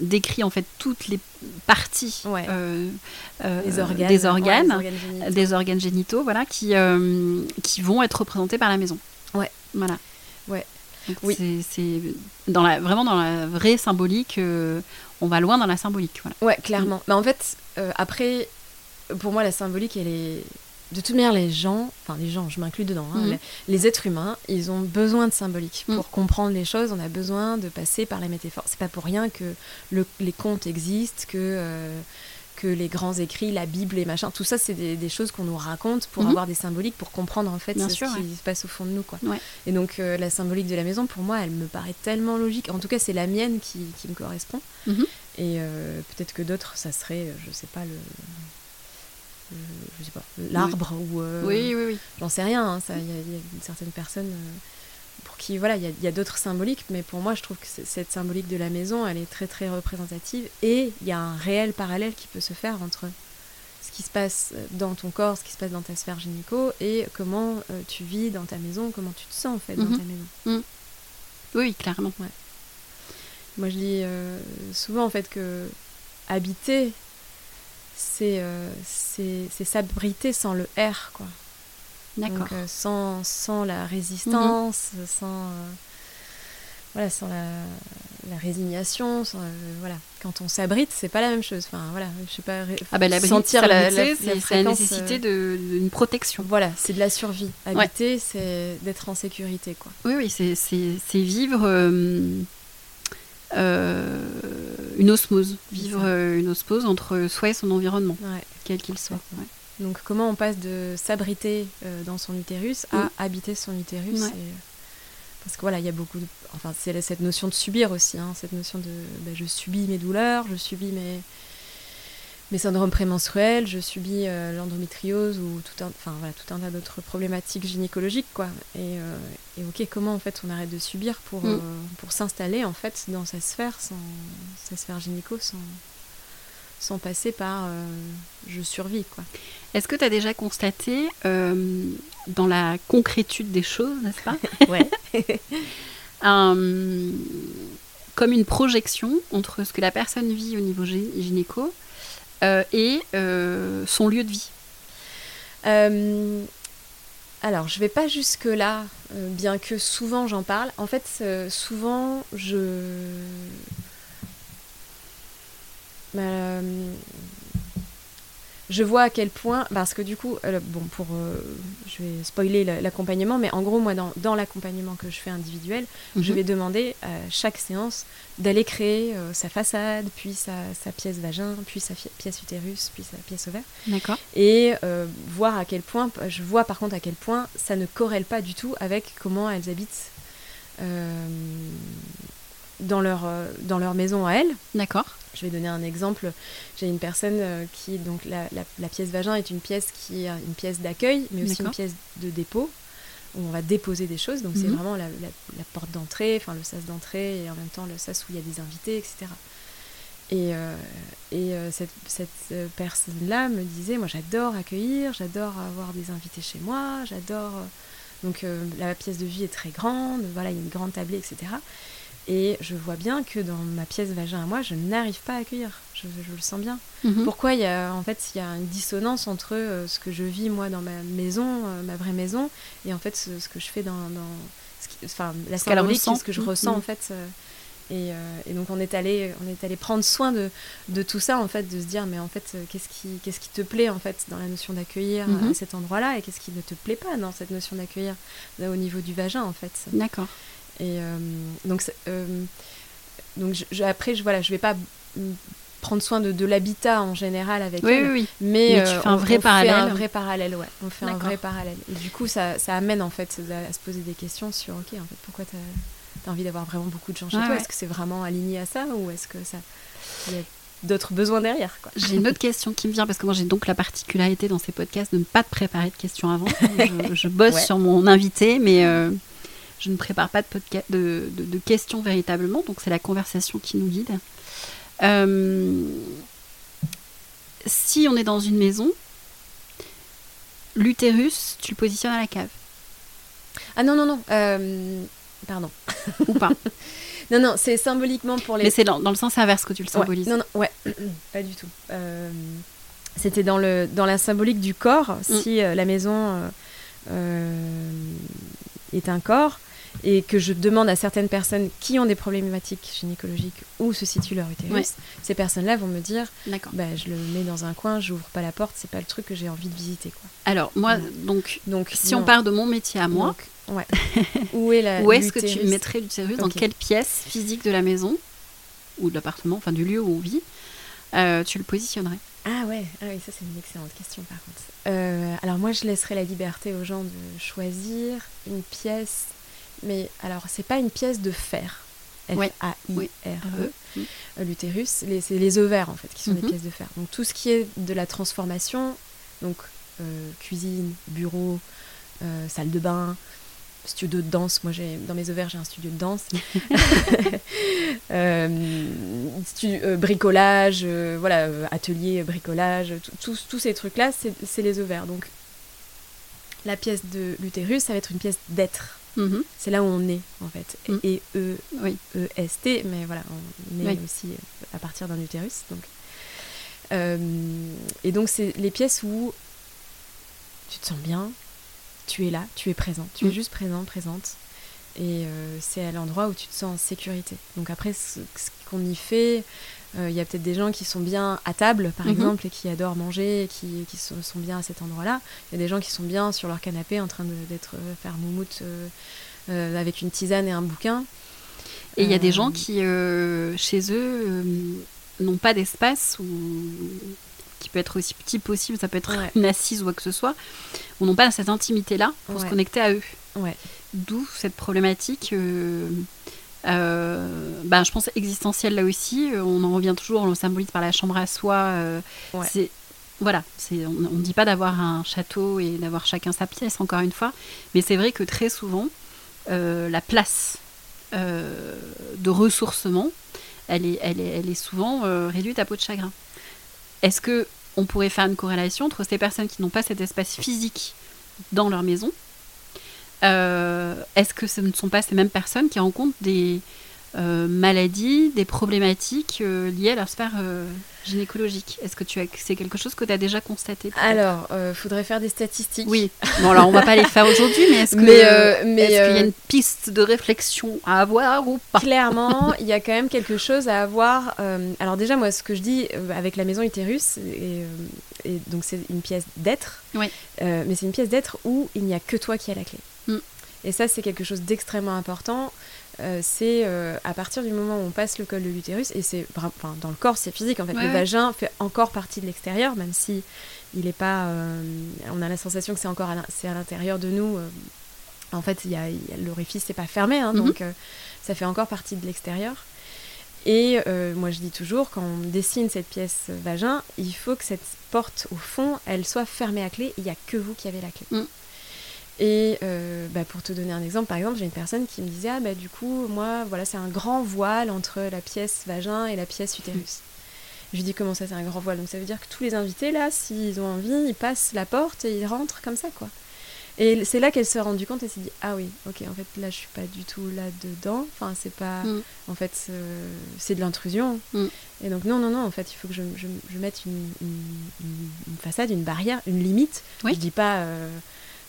décrit en fait toutes les parties euh, euh, des organes, des organes, des organes, génitaux, voilà, qui, qui vont être représentés par la maison. Ouais. Voilà. Ouais. oui. C'est dans la, vraiment dans la vraie symbolique, on va loin dans la symbolique. Voilà. Ouais, clairement. Mm. Mais en fait, après, pour moi, la symbolique, elle est de toute manière, les gens, enfin les gens, je m'inclus dedans, hein, mhm. les, êtres humains, ils ont besoin de symbolique. Mhm. Pour comprendre les choses, on a besoin de passer par la métaphore. C'est pas pour rien que les contes existent, que, euh, que les grands écrits, la Bible, les machins, tout ça, c'est des, choses qu'on nous raconte pour mhm. avoir des symboliques, pour comprendre en fait ce qui se passe au fond de nous. Quoi. Et donc, euh, la symbolique de la maison, pour moi, elle me paraît tellement logique. En tout cas, c'est la mienne qui, me correspond. Et euh, peut-être que d'autres, ça serait, je sais pas, le je sais pas, l'arbre ou. Euh, oui, oui, oui. J'en sais rien. Hein, il y, a certaines personnes euh, pour qui, voilà, il y a, d'autres symboliques, mais pour moi, je trouve que cette symbolique de la maison, elle est très, très représentative. Et il y a un réel parallèle qui peut se faire entre ce qui se passe dans ton corps, ce qui se passe dans ta sphère gynéco, et comment euh, tu vis dans ta maison, comment tu te sens, en fait, dans mhm. ta maison. Mhm. Oui, clairement. Ouais. Moi, je dis souvent, en fait, que habiter c'est s'abriter sans le R, quoi. D'accord. Euh, sans, sans la résistance, mhm. sans, euh, voilà, sans la, la résignation. voilà. Quand on s'abrite, c'est pas la même chose. Enfin, voilà, je sais pas. Ah ben, sentir la, c'est la nécessité d'une protection. Voilà, c'est de la survie. Habiter, c'est d'être en sécurité, quoi. Oui, oui, c'est vivre euh, une osmose, vivre euh, une osmose entre soi et son environnement, quel qu'il soit. Donc comment on passe de s'abriter euh, dans son utérus à mm. habiter son utérus Parce que voilà, il y a beaucoup de... Enfin, c'est cette notion de subir aussi, hein, cette notion de... Ben, je subis mes douleurs, je subis mes mes syndromes prémenstruels, je subis euh, l'endométriose ou tout un, enfin, voilà, tout un tas d'autres problématiques gynécologiques. Quoi. Et, euh, et, ok, comment en fait on arrête de subir pour, mm. euh, pour s'installer en fait dans sa sphère, sans, sa sphère gynéco, sans, sans passer par je survis. Quoi. Est-ce que tu as déjà constaté dans la concrétude des choses, n'est-ce pas Ouais. comme une projection entre ce que la personne vit au niveau gynéco euh, et euh, son lieu de vie? Euh, alors, je vais pas jusque-là, bien que souvent j'en parle. En fait, souvent, je je vois à quel point, parce que du coup, euh, bon, pour, euh, je vais spoiler l'accompagnement, mais en gros, moi, dans, dans l'accompagnement que je fais individuel, je mhm. vais demander à chaque séance d'aller créer euh, sa façade, puis sa, sa, pièce vagin, puis sa pièce utérus, puis sa pièce ovaire. D'accord. Et voir à quel point, je vois par contre à quel point ça ne corrèle pas du tout avec comment elles habitent dans, leur, dans leur maison à elles. D'accord. Je vais donner un exemple. J'ai une personne euh, qui, donc la, la, pièce vagin est une pièce qui est une pièce d'accueil, mais aussi une pièce de dépôt où on va déposer des choses. Donc c'est mhm. vraiment la, la porte d'entrée, enfin le sas d'entrée et en même temps le sas où il y a des invités, etc. Et, euh, et euh, cette, cette personne-là me disait, moi j'adore accueillir, j'adore avoir des invités chez moi, j'adore... donc la pièce de vie est très grande, voilà, il y a une grande tablée, etc. Et je vois bien que dans ma pièce vagin à moi, je n'arrive pas à accueillir. Je, le sens bien. Mhm. Pourquoi il y a, en fait, il y a une dissonance entre euh, ce que je vis moi dans ma maison, euh, ma vraie maison, et en fait ce, que je fais dans, dans ce enfin, la symbolique, ce que je ressens en mhm. fait. Euh, Et, donc on est allé, on est allé prendre soin de, de, tout ça en fait, de se dire mais en fait qu'est-ce qui, qu'est-ce qui te plaît en fait dans la notion d'accueillir Mhm. à cet endroit-là et qu'est-ce qui ne te plaît pas dans cette notion d'accueillir au niveau du vagin en fait. D'accord. Et euh, donc, euh, donc je, je- après, je, voilà, je vais pas prendre soin de, de l'habitat en général avec Oui, elle, oui, oui. mais, Mais tu euh, fais un on- vrai on parallèle. Fait un vrai parallèle, ouais. On fait un vrai parallèle. Et du coup, ça, ça amène en fait à, à se poser des questions sur, ok, en fait, pourquoi tu as, envie d'avoir vraiment beaucoup de gens chez toi? ouais. Est-ce que c'est vraiment aligné à ça ou est-ce que ça il y a d'autres besoins derrière J'ai une autre question qui me vient parce que moi j'ai donc la particularité dans ces podcasts de ne pas te préparer de questions avant. Je, je bosse Ouais. sur mon invité, mais euh, je ne prépare pas de, podca- de, de- de questions véritablement, donc c'est la conversation qui nous guide. Euh, si on est dans une maison, l'utérus, tu le positionnes à la cave Ah non, non, non. euh, pardon. ou pas Non, non, c'est symboliquement pour les. Mais c'est dans, dans le sens inverse que tu le Ouais, symbolises. non, non, ouais, pas du tout. Euh, C'était dans, le, dans la symbolique du corps. Mm. Si euh, la maison est un corps et que je demande à certaines personnes qui ont des problématiques gynécologiques où se situe leur utérus, Ouais. ces personnes-là vont me dire bah, je le mets dans un coin, j'ouvre pas la porte, c'est pas le truc que j'ai envie de visiter. Quoi. Alors, moi, donc, Donc, si non. on part de mon métier à moi, Donc, ouais. où est la Où est-ce que tu mettrais l'utérus? Dans Ok. quelle pièce physique de la maison? Ou de l'appartement, enfin du lieu où on vit, euh, tu le positionnerais? Ah ouais, ah oui, ça c'est une excellente question par contre. Euh, alors moi je laisserais la liberté aux gens de choisir une pièce, mais alors c'est pas une pièce de fer. F-A-I-R-E. Mhm. Euh, L'utérus, les- c'est les ovaires en fait qui sont des pièces de fer. Donc tout ce qui est de la transformation, donc euh, cuisine, bureau, euh, salle de bain, studio de danse. Moi j'ai dans mes ovaires j'ai un studio de danse. Euh, stu- euh, bricolage, euh, voilà, atelier, bricolage, tous ces trucs-là, c'est c'est les ovaires. Donc, la pièce de l'utérus, ça va être une pièce d'être. Mhm. C'est là où on est, en fait. Mm. Et E, Oui. E, S, T, mais voilà, on est Oui. aussi euh, à partir d'un utérus. Donc. Euh, et donc, c'est les pièces où tu te sens bien, tu es là, tu es présent, tu es Mm. juste présent, présente. Et euh, c'est à l'endroit où tu te sens en sécurité. Donc après, ce, ce qu'on y fait, il y a peut-être des gens qui sont bien à table, par Mhm. exemple, et qui adorent manger, et qui, qui sont, sont bien à cet endroit-là. Il y a des gens qui sont bien sur leur canapé en train d'être euh, faire moumoute euh, euh, avec une tisane et un bouquin. Et il y a des Euh, gens qui, euh, chez eux, euh, n'ont pas d'espace ou qui peut être aussi petit possible, ça peut être Ouais. une assise ou quoi que ce soit, ou n'ont pas cette intimité-là pour se connecter à eux. Ouais. D'où cette problématique, euh, euh, ben, je pense existentielle là aussi. Euh, On en revient toujours, on le symbolise par la chambre à soi. euh, Ouais. C'est voilà, on ne dit pas d'avoir un château et d'avoir chacun sa pièce encore une fois, mais c'est vrai que très souvent euh, la place euh, de ressourcement, elle est, elle est, elle est souvent euh, réduite à peau de chagrin. Est-ce que on pourrait faire une corrélation entre ces personnes qui n'ont pas cet espace physique dans leur maison euh, Est-ce que ce ne sont pas ces mêmes personnes qui rencontrent des euh, maladies, des problématiques euh, liées à leur sphère gynécologique? Est-ce que tu as, c'est quelque chose que tu as déjà constaté Alors, euh, faudrait faire des statistiques. Oui. Bon, alors on va pas les faire aujourd'hui, mais est-ce Mais, mais, qu'il y a une piste de réflexion à avoir ou pas? Clairement, il y a quand même quelque chose à avoir. alors déjà, moi, ce que je dis avec la maison utérus, et, et donc c'est une pièce d'être, Oui. mais c'est une pièce d'être où il n'y a que toi qui as la clé. Mm. Et ça, c'est quelque chose d'extrêmement important. Euh, c'est euh, à partir du moment où on passe le col de l'utérus, et c'est enfin, dans le corps, c'est physique en fait. Ouais, le vagin fait encore partie de l'extérieur, même si il est pas. euh, on a la sensation que c'est encore à l'intérieur de nous. en fait, il y a, il y a- l'orifice n'est pas fermé, hein, Mhm. donc ça fait encore partie de l'extérieur. Et moi, je dis toujours, quand on dessine cette pièce vagin, il faut que cette porte, au fond, elle soit fermée à clé. Il n'y a que vous qui avez la clé. Mm. Et euh, bah, pour te donner un exemple, par exemple, j'ai une personne qui me disait Ah, bah, du coup, moi, voilà, c'est un grand voile entre la pièce vagin et la pièce utérus. Je lui dis Comment ça, c'est un grand voile? Donc ça veut dire que tous les invités, là, s'ils ont envie, ils passent la porte et ils rentrent comme ça, quoi. Et c'est là qu'elle s'est rendue compte et s'est dit Ah oui, ok, en fait, là, je suis pas du tout là-dedans. Enfin, c'est pas. Mm. En fait, euh, c'est de l'intrusion. Mm. Et donc, non, non, non, en fait, il faut que je, je- je mette une, une- une- une façade, une barrière, une limite. Oui. Je dis pas, euh,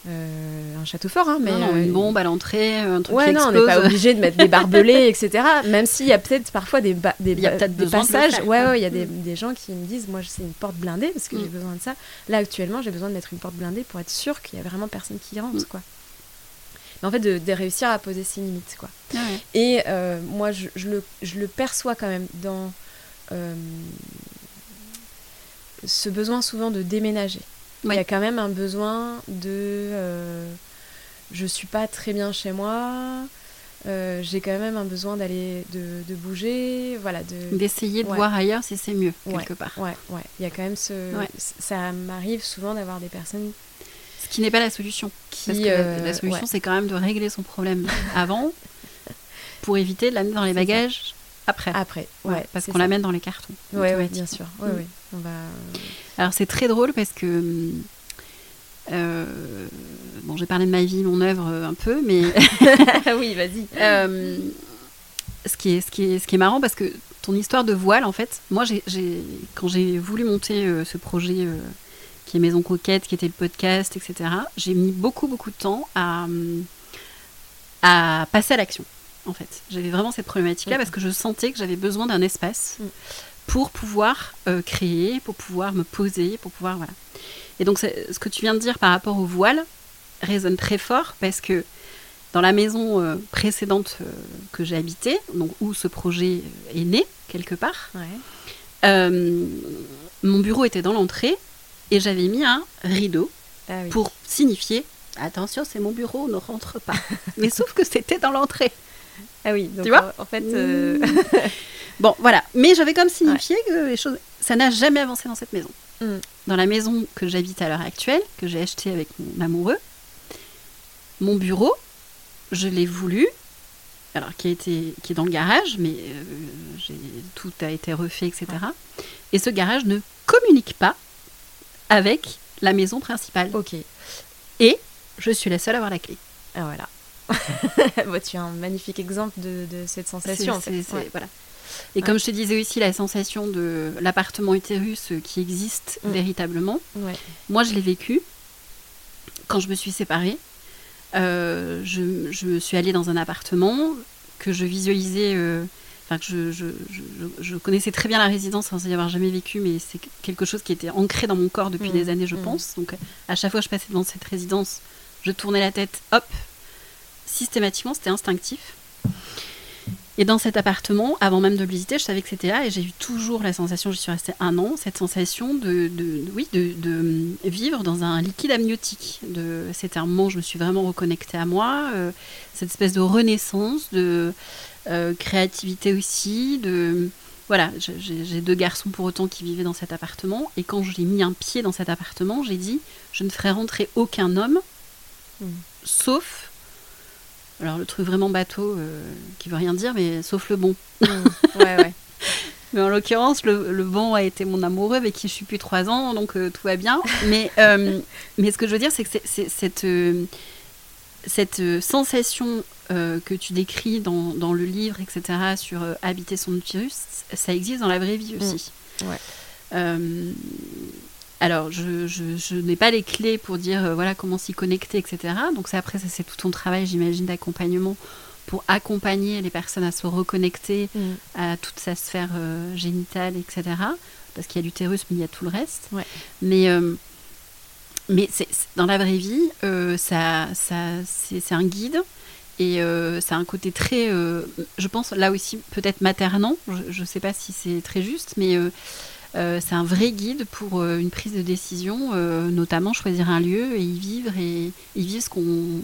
un château fort, hein, mais une bombe à l'entrée, un truc ouais, qui non, explose. on n'est pas obligé de mettre des barbelés, etc. Même s'il y a peut-être parfois des, des, des passages. ouais, ouais, il y a des, mm. des, gens qui me disent, moi, c'est une porte blindée parce que j'ai mm. besoin de ça. Là, actuellement, j'ai besoin de mettre une porte blindée pour être sûr qu'il y a vraiment personne qui rentre, mm. quoi. Mais en fait, de, réussir à poser ses limites, quoi. Ah Et moi, je, je, le, je, le, perçois quand même dans ce besoin souvent de déménager. Il y a quand même un besoin de. Euh, je suis pas très bien chez moi. Euh, j'ai quand même un besoin d'aller de, de, bouger voilà de d'essayer de voir ailleurs si c'est mieux quelque part ouais ouais il y a quand même ce ça m'arrive souvent d'avoir des personnes ce qui n'est pas la solution qui parce que euh, la solution c'est quand même de régler son problème avant pour éviter de l'amener dans les bagages après. Après, ouais. parce qu'on l'amène dans les cartons. Ouais, ouais, bien sûr. Ouais, mm. On va... Alors c'est très drôle parce que. Euh, bon, j'ai parlé de ma vie, mon œuvre euh, un peu, mais. oui, vas-y. Euh, ce, qui est, ce, qui est, ce qui est marrant parce que ton histoire de voile, en fait, moi, j'ai, quand j'ai voulu monter ce projet qui est Maison Coquette, qui était le podcast, etc., j'ai mis beaucoup, beaucoup de temps à, à passer à l'action en fait. J'avais vraiment cette problématique-là parce que je sentais que j'avais besoin d'un espace mm. Pour pouvoir euh, créer, pour pouvoir me poser, pour pouvoir voilà. Et donc ce que tu viens de dire par rapport au voile résonne très fort parce que dans la maison euh, précédente euh, que j'ai habitée, donc où ce projet est né quelque part, mon bureau était dans l'entrée et j'avais mis un rideau ah pour signifier attention, c'est mon bureau, ne rentre pas. Mais sauf que c'était dans l'entrée. Ah oui, donc tu vois en fait. Euh, bon, voilà. Mais j'avais comme signifié que les choses. Ça n'a jamais avancé dans cette maison. Mmh. Dans la maison que j'habite à l'heure actuelle, que j'ai achetée avec mon amoureux, mon bureau, je l'ai voulu. Alors, qui, a été, qui est dans le garage, mais euh, tout a été refait, etc. Et ce garage ne communique pas avec la maison principale. Ok. Et je suis la seule à avoir la clé. Ah, voilà. tu as un magnifique exemple de, cette sensation. En fait. voilà. Et comme je te disais aussi, la sensation de l'appartement utérus qui existe mm. véritablement, moi je l'ai vécu quand je me suis séparée. Euh, je, je, me suis allée dans un appartement que je visualisais, euh, enfin que je, je, je, connaissais très bien la résidence sans y avoir jamais vécu, mais c'est quelque chose qui était ancré dans mon corps depuis mm. des années, je mm. pense. Donc à chaque fois que je passais devant cette résidence, je tournais la tête, hop, systématiquement, c'était instinctif. Et dans cet appartement, avant même de le visiter, je savais que c'était là et j'ai eu toujours la sensation, j'y suis restée un an, cette sensation de, oui, de, de, vivre dans un liquide amniotique. C'était un moment où je me suis vraiment reconnectée à moi, euh, cette espèce de renaissance, de euh, créativité aussi, de... Voilà, j'ai deux garçons pour autant qui vivaient dans cet appartement et quand j'ai mis un pied dans cet appartement, j'ai dit, je ne ferai rentrer aucun homme, mmh. sauf alors le truc vraiment bateau, euh, qui veut rien dire, mais sauf le bon. Mmh. Ouais, ouais. mais en l'occurrence, le, bon a été mon amoureux avec qui je suis depuis trois ans, donc euh, tout va bien. Mais, euh, mais ce que je veux dire, c'est que c'est, cette, cette sensation que tu décris dans, dans, le livre, etc., sur habiter son utérus, ça existe dans la vraie vie aussi. Mmh. Ouais. Alors, je, n'ai pas les clés pour dire euh, voilà comment s'y connecter, etc. Donc, après, ça, c'est tout ton travail, j'imagine, d'accompagnement pour accompagner les personnes à se reconnecter mm. à toute sa sphère euh, génitale, etc. Parce qu'il y a l'utérus, mais il y a tout le reste. Mais, euh, mais c'est, dans la vraie vie, ça, ça, c'est, un guide. Et ça a un côté très, je pense, là aussi, peut-être maternant. Je ne sais pas si c'est très juste, mais euh, c'est un vrai guide pour euh, une prise de décision, euh, notamment choisir un lieu et y vivre et y vivre ce qu'on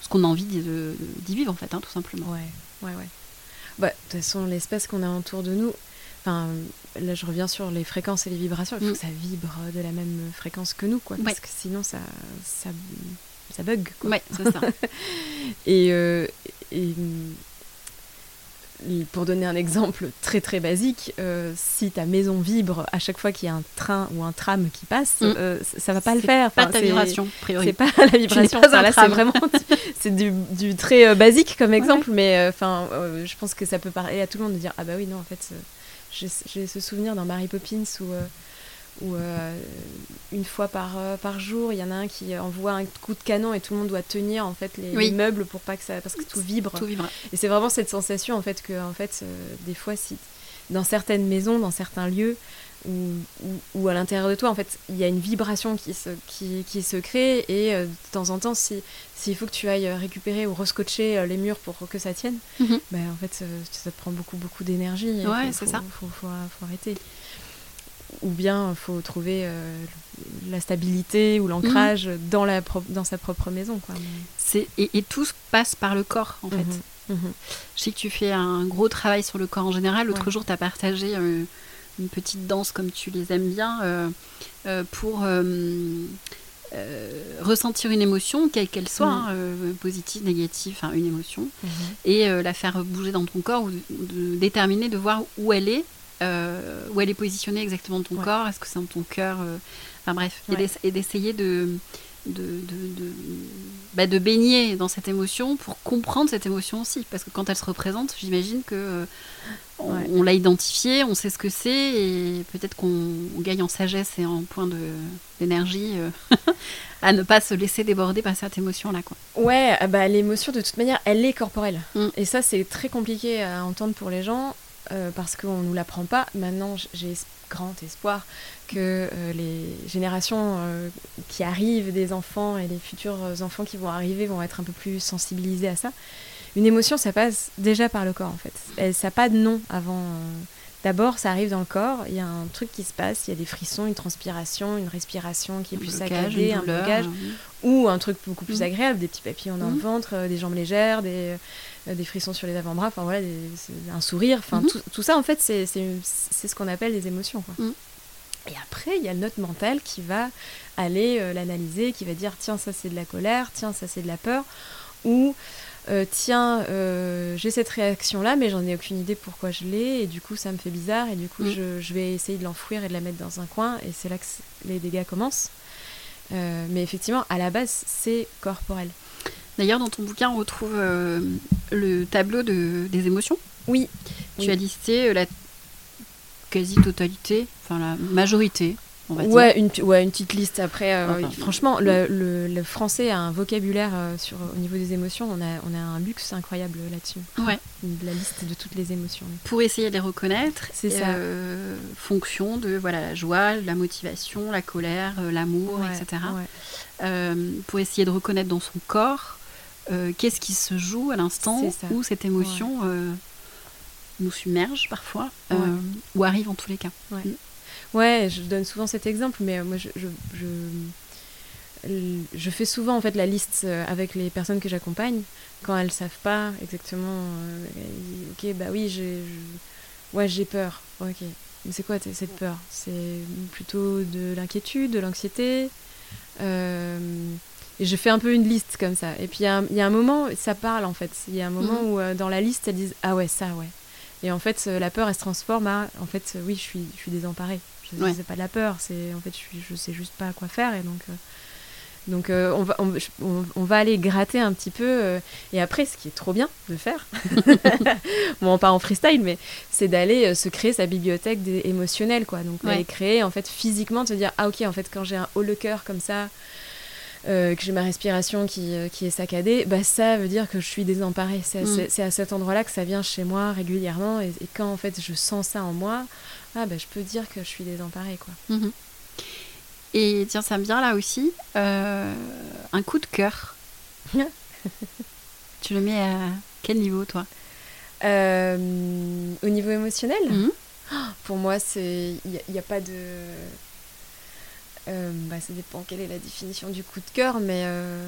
ce qu'on a envie d'y vivre en fait, hein, tout simplement. Ouais, ouais, ouais. Bah, de toute façon, l'espèce qu'on a autour de nous, enfin, là je reviens sur les fréquences et les vibrations, il faut mm. que ça vibre de la même fréquence que nous, quoi, parce que sinon ça, ça, ça bug. Quoi. Ouais, c'est ça. et, et pour donner un exemple très très basique, euh, si ta maison vibre à chaque fois qu'il y a un train ou un tram qui passe, mm. euh, ça va pas le faire. Pas ta vibration, priori. C'est pas la vibration. Ça, là, c'est vraiment c'est du, du, très euh, basique comme exemple, mais enfin, je pense que ça peut parler à tout le monde de dire ah bah oui non en fait, j'ai ce souvenir dans Mary Poppins où où une fois par, par jour, il y en a un qui envoie un coup de canon et tout le monde doit tenir en fait les, meubles pour pas que ça parce que tout vibre. Tout vibre. Et c'est vraiment cette sensation en fait que en fait des fois si dans certaines maisons, dans certains lieux, ou, à l'intérieur de toi, en fait, il y a une vibration qui se, qui, qui se crée et euh, de temps en temps, s'il si, faut que tu ailles récupérer ou rescotcher euh, les murs pour que ça tienne, ben, en fait, euh, ça te prend beaucoup, beaucoup d'énergie. Ouais, c'est ça. Il faut, faut, arrêter. Ou bien, il faut trouver la stabilité ou l'ancrage mhm. dans, la dans sa propre maison. Quoi. Et, et, tout passe par le corps, en fait. Mhm. Je sais que tu fais un gros travail sur le corps en général. L'autre jour, tu as partagé une petite danse comme tu les aimes bien, euh, euh, pour euh, ressentir une émotion, quelle qu'elle soit, hein, positive, négative, enfin une émotion, et la faire bouger dans ton corps ou de, déterminer, de voir où elle est, où elle est positionnée exactement dans ton corps, est-ce que c'est dans ton cœur, enfin bref, et d'essayer de de, de, bah, de, baigner dans cette émotion pour comprendre cette émotion aussi. Parce que quand elle se représente, j'imagine que euh, on, l'a identifiée, on sait ce que c'est, et peut-être qu'on gagne en sagesse et en point d'énergie euh, à ne pas se laisser déborder par cette émotion-là. Quoi. Ouais, ah bah, l'émotion, de toute manière, elle est corporelle. Mm. Et ça, c'est très compliqué à entendre pour les gens. Euh, parce qu'on ne nous l'apprend pas. Maintenant, j'ai grand espoir que euh, les générations euh, qui arrivent des enfants et les futurs enfants qui vont arriver vont être un peu plus sensibilisés à ça. Une émotion, ça passe déjà par le corps en fait. ça n'a pas de nom avant. D'abord, ça arrive dans le corps, il y a un truc qui se passe, il y a des frissons, une transpiration, une respiration qui est plus saccadée, un blocage, ou un truc beaucoup plus mm. agréable, des petits papillons dans le mm. ventre, des jambes légères, des, des frissons sur les avant-bras, enfin voilà, un sourire, enfin mhm. tout, ça en fait c'est ce qu'on appelle les émotions. Mhm. Et après, il y a notre mental qui va aller euh, l'analyser, qui va dire tiens, ça c'est de la colère, tiens, ça c'est de la peur, ou euh, tiens, j'ai cette réaction-là, mais j'en ai aucune idée pourquoi je l'ai, et du coup ça me fait bizarre, et du coup mhm. je, vais essayer de l'enfouir et de la mettre dans un coin, et c'est là que les dégâts commencent. mais effectivement, à la base, c'est corporel. D'ailleurs, dans ton bouquin, on retrouve euh, le tableau de, des émotions. Oui. Tu as listé euh, la quasi-totalité, enfin la majorité, on va ouais, dire. Une, ouais, une petite liste. Après, euh, franchement, le, le, français a un vocabulaire sur, au niveau des émotions. On a, on a un luxe incroyable là-dessus. Ouais. La liste de toutes les émotions. Pour essayer de les reconnaître, c'est ça. fonction de voilà, la joie, la motivation, la colère, l'amour, etc. pour essayer de reconnaître dans son corps euh, qu'est-ce qui se joue à l'instant où cette émotion euh, nous submerge parfois, euh, ou arrive en tous les cas. Ouais. Mm. ouais. je donne souvent cet exemple, mais moi je, je, je, fais souvent en fait la liste avec les personnes que j'accompagne quand elles savent pas exactement. ok, bah oui, j'ai, ouais, j'ai peur. Ok, mais c'est quoi cette peur? C'est plutôt de l'inquiétude, de l'anxiété. Et je fais un peu une liste comme ça. Et puis il y, a un moment, ça parle en fait. Il y a un moment mhm. où euh, dans la liste, elles disent Ah ouais, ça, ouais. Et en fait, euh, la peur, elle se transforme à En fait, euh, oui, je suis, je suis désemparée. Je sais pas de la peur, c'est en fait, je, suis, je sais juste pas quoi faire. Et donc, donc on, va, on, va aller gratter un petit peu. et après, ce qui est trop bien de faire, bon, pas en freestyle, mais c'est d'aller se créer sa bibliothèque émotionnelle, quoi. Donc, d'aller créer, en fait, physiquement, de se dire Ah ok, en fait, quand j'ai un haut le cœur comme ça, euh, que j'ai ma respiration qui, euh, qui, est saccadée, bah, ça veut dire que je suis désemparée. C'est à, mm. cet endroit-là que ça vient chez moi régulièrement. Et, quand en fait je sens ça en moi, ah, bah, je peux dire que je suis désemparée. Quoi. Mm-hmm. Et tiens, ça me vient là aussi, euh, un coup de cœur. tu le mets à quel niveau, toi? Au niveau émotionnel? Mm-hmm. Pour moi, il n'y a, a, pas de euh, bah, ça dépend quelle est la définition du coup de cœur, mais euh,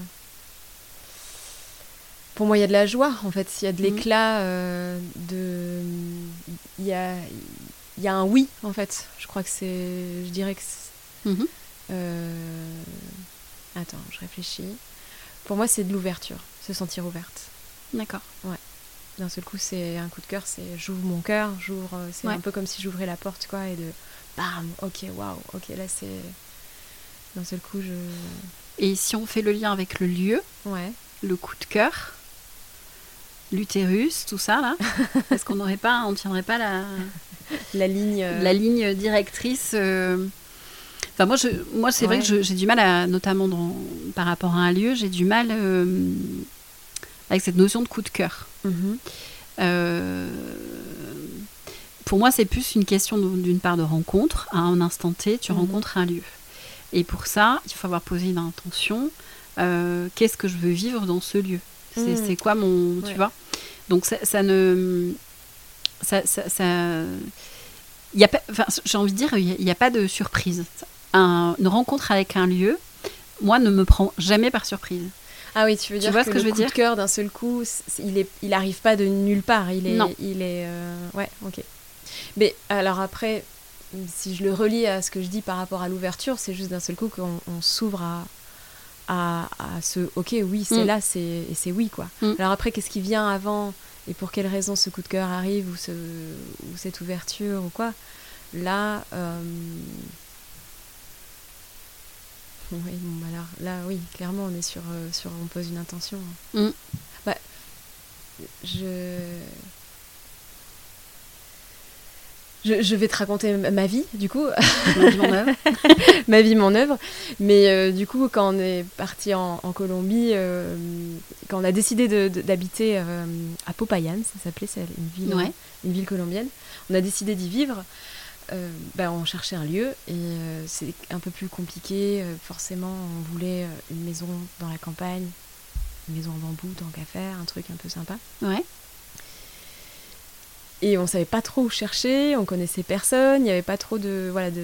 pour moi, il y a de la joie, en fait. Il y a de mhm. l'éclat, euh, de... il, y a... y a un oui, en fait. Je crois que c'est... Je dirais que c'est... Mhm. Attends, je réfléchis. Pour moi, c'est de l'ouverture, se sentir ouverte. D'accord. Ouais. D'un seul coup, c'est un coup de cœur, c'est j'ouvre mon cœur, j'ouvre... C'est un peu comme si j'ouvrais la porte, quoi, et de... Bam Ok, waouh, ok, là, c'est d'un seul coup, je. Et si on fait le lien avec le lieu, ouais. le coup de cœur, l'utérus, tout ça là, est-ce qu'on n'aurait pas, on tiendrait pas la la ligne, euh, la ligne directrice euh, Enfin, moi, je, moi c'est vrai que j'ai du mal, à, notamment dans, par rapport à un lieu, j'ai du mal euh, avec cette notion de coup de cœur. Mhm. Pour moi, c'est plus une question d'une part de rencontre. À un instant T, tu mhm. rencontres un lieu. Et pour ça, il faut avoir posé une intention. Euh, qu'est-ce que je veux vivre dans ce lieu? C'est mhm. quoi mon. Tu vois? Donc, ça, ça ne. Ça. ça, ça y a j'ai envie de dire, il n'y a, pas de surprise. une rencontre avec un lieu, moi, ne me prend jamais par surprise. Ah oui, tu veux dire vois que, ce que le je veux coup dire? de cœur d'un seul coup, il est, il arrive pas de nulle part. Il est, non. il est, euh, ouais, ok. Mais alors après, si je le relis à ce que je dis par rapport à l'ouverture, c'est juste d'un seul coup qu'on s'ouvre à, à, à, ce, ok, oui, c'est mm. là, c'est et c'est oui quoi. Mm. Alors après, qu'est-ce qui vient avant et pour quelle raison ce coup de cœur arrive ou, ce, ou cette ouverture ou quoi? Là. Euh, oui, bon, bah là, là, oui, clairement, on est sur, euh, sur on pose une intention. Mm. Bah, je... je... vais te raconter ma vie, du coup. ma vie, mon œuvre. Mais euh, du coup, quand on est parti en, Colombie, euh, quand on a décidé d'habiter à Popayan, ça s'appelait, c'est une ville, une ville colombienne, on a décidé d'y vivre. Euh, bah, on cherchait un lieu et euh, c'est un peu plus compliqué. Euh, forcément, on voulait une maison dans la campagne, une maison en bambou, tant qu'à faire, un truc un peu sympa. Ouais. Et on savait pas trop où chercher, on connaissait personne, il n'y avait pas trop de, voilà, de,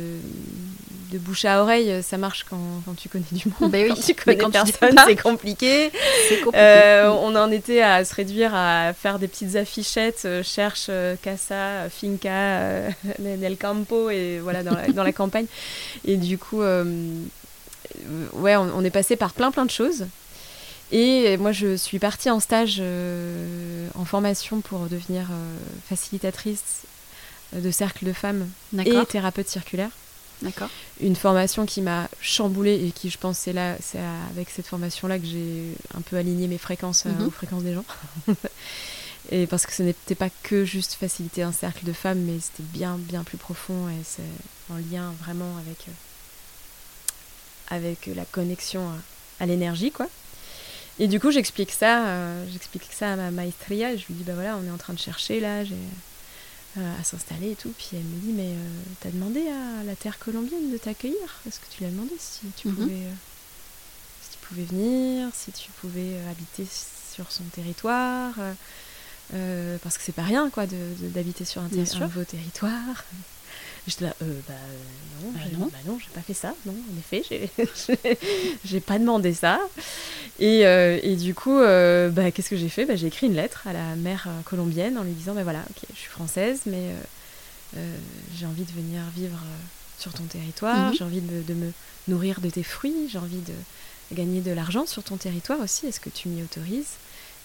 de bouche à oreille. Ça marche quand, quand tu connais du monde. Bah oui. Quand tu connais quand personne, c'est compliqué. compliqué. Euh, on en était à se réduire à faire des petites affichettes, euh, cherche euh, Casa, Finca, Nel Campo, et voilà, dans la, dans la campagne. Et du coup, ouais, on, on est passé par plein plein de choses. Et moi, je suis partie en stage euh, en formation pour devenir euh, facilitatrice de cercle de femmes et thérapeute circulaire. D'accord. Une formation qui m'a chamboulée et qui, je pense, c'est là, c'est avec cette formation-là que j'ai un peu aligné mes fréquences euh, mhm. aux fréquences des gens. et parce que ce n'était pas que juste faciliter un cercle de femmes, mais c'était bien, bien plus profond et c'est en lien vraiment avec, avec la connexion à l'énergie, quoi. Et du coup, j'explique ça, euh, j'explique ça à ma maestria. Et je lui dis, bah voilà, on est en train de chercher là, j'ai, euh, à s'installer et tout. Puis elle me dit, mais euh, t'as demandé à la terre colombienne de t'accueillir? Est-ce que tu l'as demandé si tu mhm. pouvais, si tu pouvais venir, si tu pouvais habiter sur son territoire Parce que c'est pas rien, quoi, d'habiter sur un, un nouveau territoire. J'étais là, euh, bah non, bah, non. Bah, non, j'ai pas fait ça, non, en effet, j'ai pas demandé ça. Et, euh, et du coup, euh, bah, qu'est-ce que j'ai fait? Bah, J'ai écrit une lettre à la mère colombienne en lui disant, bah voilà, ok, je suis française, mais j'ai envie de venir vivre sur ton territoire, mhm. j'ai envie de, de, me nourrir de tes fruits, j'ai envie de gagner de l'argent sur ton territoire aussi, est-ce que tu m'y autorises?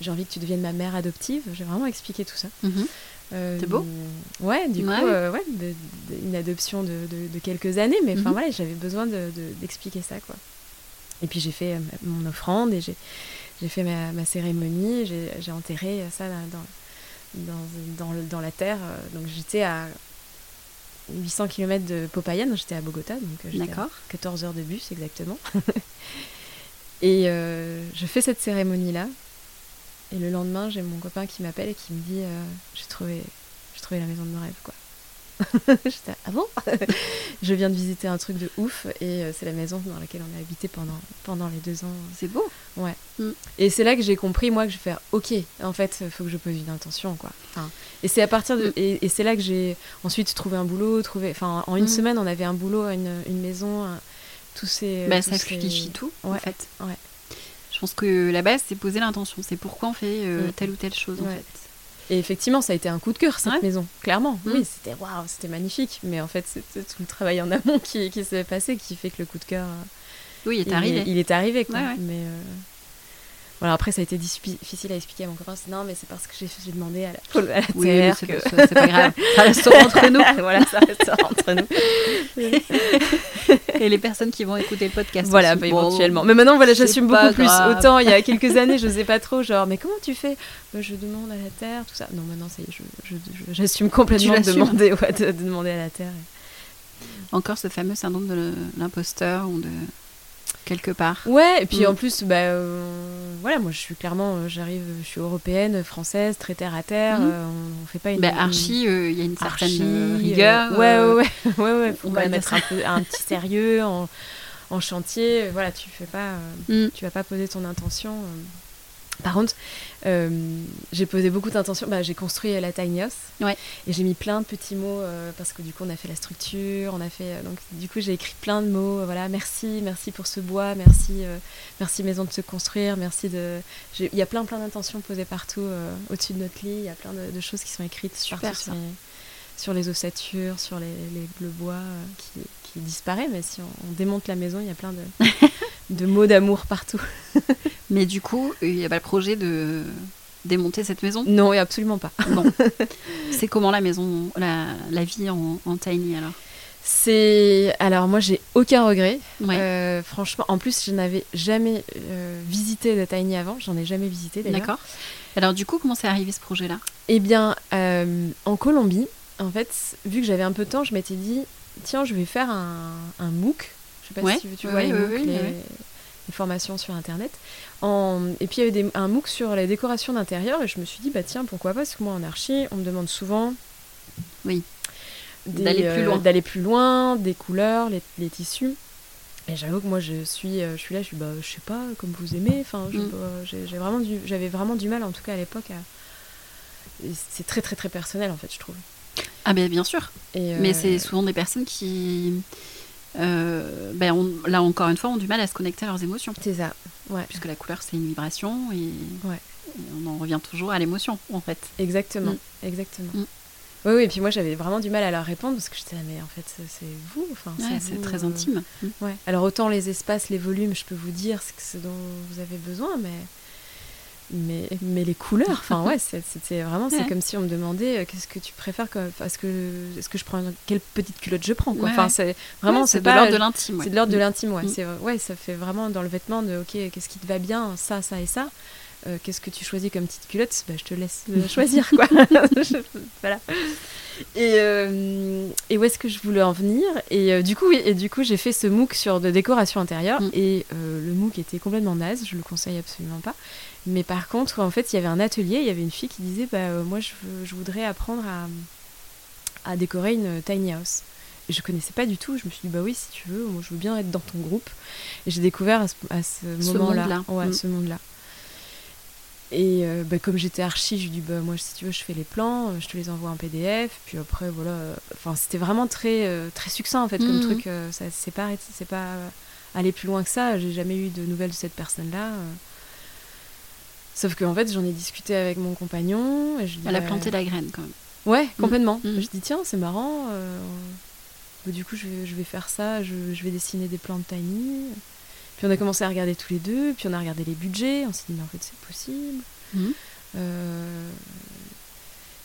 J'ai envie que tu deviennes ma mère adoptive, j'ai vraiment expliqué tout ça. Mhm. Euh, c'est beau. Ouais, du coup, euh, ouais, une adoption de, de, quelques années, mais enfin mhm. voilà, j'avais besoin d'expliquer ça, quoi. Et puis j'ai fait euh, mon offrande et j'ai fait ma, ma cérémonie, j'ai enterré ça dans, dans, dans, dans la terre. Donc j'étais à 800 km de Popayán, j'étais à Bogota, donc j'étais à 14 heures de bus exactement. et je fais cette cérémonie-là, et le lendemain, j'ai mon copain qui m'appelle et qui me dit euh, J'ai trouvé, trouvé la maison de mes rêves, quoi. J'étais ah bon? Je viens de visiter un truc de ouf et euh, c'est la maison dans laquelle on a habité pendant, pendant les deux ans. C'est beau Ouais. Mm. Et c'est là que j'ai compris, moi, que je vais faire Ok, en fait, il faut que je pose une intention, quoi. Enfin, et c'est à partir de. Mm. Et, c'est là que j'ai ensuite trouvé un boulot, trouvé. Enfin, en une mm. semaine, on avait un boulot, une, une maison, tous ces. Bah, ça fluidifie tout, ouais. en fait. Ouais. Je pense que la base, c'est poser l'intention. C'est pourquoi on fait euh, mm. telle ou telle chose, en fait. Et effectivement, ça a été un coup de cœur, cette maison, clairement. Mm. Oui, c'était waouh, c'était magnifique. Mais en fait, c'est tout le travail en amont qui, qui s'est passé qui fait que le coup de cœur. Oui, il est arrivé. Il, est arrivé, quoi. Mais. Euh, voilà, après, ça a été difficile à expliquer à mon copain. Non, mais c'est parce que j'ai demandé à la, à la oui, c'est pas grave. Ça restera entre nous. voilà, ça entre nous. Et les personnes qui vont écouter le podcast. Voilà, bah, éventuellement. Mais maintenant, voilà, j'assume beaucoup plus. Autant, il y a quelques années, je n'osais pas trop. Genre, mais comment tu fais? Bah, Je demande à la Terre, tout ça. Non, maintenant, ça y est, j'assume complètement de demander, ouais, de, demander à la Terre. Encore ce fameux syndrome de l'imposteur ou de quelque part. Ouais, et puis en plus, bah, euh, voilà, moi je suis clairement, euh, j'arrive, je suis européenne, française, très terre à terre. Mhm. Euh, on, fait pas une. Bah, archi, il y a une certaine rigueur. ouais, ouais, ouais, ouais, ouais, Faut quand même mettre un, peu, un petit sérieux en, en, chantier. Voilà, tu fais pas, mm. tu vas pas poser ton intention. Par contre, euh, j'ai posé beaucoup d'intentions. Bah, j'ai construit la Tiny House. Ouais. Et j'ai mis plein de petits mots euh, parce que du coup, on a fait la structure. On a fait, euh, donc, du coup, j'ai écrit plein de mots. voilà, merci, merci pour ce bois. Merci, merci maison de se construire. Merci de. Il y a plein, plein d'intentions posées partout au-dessus de notre lit. Il y a plein de, choses qui sont écrites Super, sur, les, sur les ossature, sur les, les, le bois qui, qui, disparaît. Mais si on, démonte la maison, il y a plein de, de mots d'amour partout. Mais du coup, il n'y a pas le projet de démonter cette maison? Non, absolument pas. Bon. c'est comment la maison, la, la vie en, tiny alors? C'est alors moi j'ai aucun regret. Euh, franchement, en plus je n'avais jamais euh, visité le tiny avant, j'en ai jamais visité d'ailleurs. D'accord. Alors du coup, comment c'est arrivé ce projet-là? Eh bien, euh, en Colombie, en fait, vu que j'avais un peu de temps, je m'étais dit tiens, je vais faire un, un MOOC. Je sais pas si tu vois les MOOC, les, formations sur internet. Et puis il y avait un MOOC sur les décorations d'intérieur et je me suis dit bah tiens pourquoi pas parce que moi en archi on me demande souvent oui d'aller plus loin, euh, d'aller plus loin, des couleurs, les, tissus. Et j'avoue que moi je suis, euh, je suis là, je suis bah je sais pas comme vous aimez. Enfin mm. j'ai vraiment du, j'avais vraiment du mal en tout cas à l'époque. C'est très très très personnel en fait je trouve. Ah ben bien sûr. Mais c'est euh, souvent des personnes qui euh, ben là encore une fois, ont du mal à se connecter à leurs émotions. C'est ça, ouais. Puisque la couleur, c'est une vibration et, ouais. on en revient toujours à l'émotion, en fait. Exactement, mm. exactement. Mm. Oui, oui, et puis moi j'avais vraiment du mal à leur répondre parce que je disais, ah, mais en fait, c'est vous. Enfin, c'est très intime. Euh, ouais. Alors autant les espaces, les volumes, je peux vous dire ce dont vous avez besoin, mais mais, mais les couleurs, enfin ouais, c'était vraiment, c'est comme si on me demandait euh, qu'est-ce que tu préfères, est-ce que, est que je prends, quelle petite culotte je prends, quoi. enfin, c'est vraiment, c'est de l'ordre de l'intime. C'est de l'ordre de l'intime, ouais. Mm. ouais. ça fait vraiment dans le vêtement de, ok, qu'est-ce qui te va bien, ça, ça et ça. Euh, qu'est-ce que tu choisis comme petite culotte bah, Je te laisse choisir, quoi. voilà. Et, euh, et, où est-ce que je voulais en venir? Et du coup, oui, et du coup, j'ai fait ce MOOC sur de décoration intérieure. Mm. Et le MOOC était complètement naze, je le conseille absolument pas. Mais par contre, en fait, il y avait un atelier, il y avait une fille qui disait bah, euh, Moi, je, je, voudrais apprendre à, à, décorer une tiny house. Et je connaissais pas du tout. Je me suis dit Bah oui, si tu veux, moi, je veux bien être dans ton groupe. Et j'ai découvert à ce, moment-là ouais, mm. ce monde-là. Et euh, bah, comme j'étais archi, je lui dis bah moi si tu veux je fais les plans, euh, je te les envoie en PDF. Puis après voilà, enfin c'était vraiment très très succinct en fait comme mm. truc. ça c'est pas pas aller plus loin que ça. J'ai jamais eu de nouvelles de cette personne là. Sauf qu'en fait, j'en ai discuté avec mon compagnon. Et je Elle a planté la graine quand même. Ouais, mm. complètement. Mm. Je dis, tiens, c'est marrant. Euh, bah, du coup, je vais, je vais faire ça. Je, je, vais dessiner des plans de tiny. Puis on a commencé à regarder tous les deux. Puis on a regardé les budgets. On s'est dit, mais en fait, c'est possible. Mm. Euh,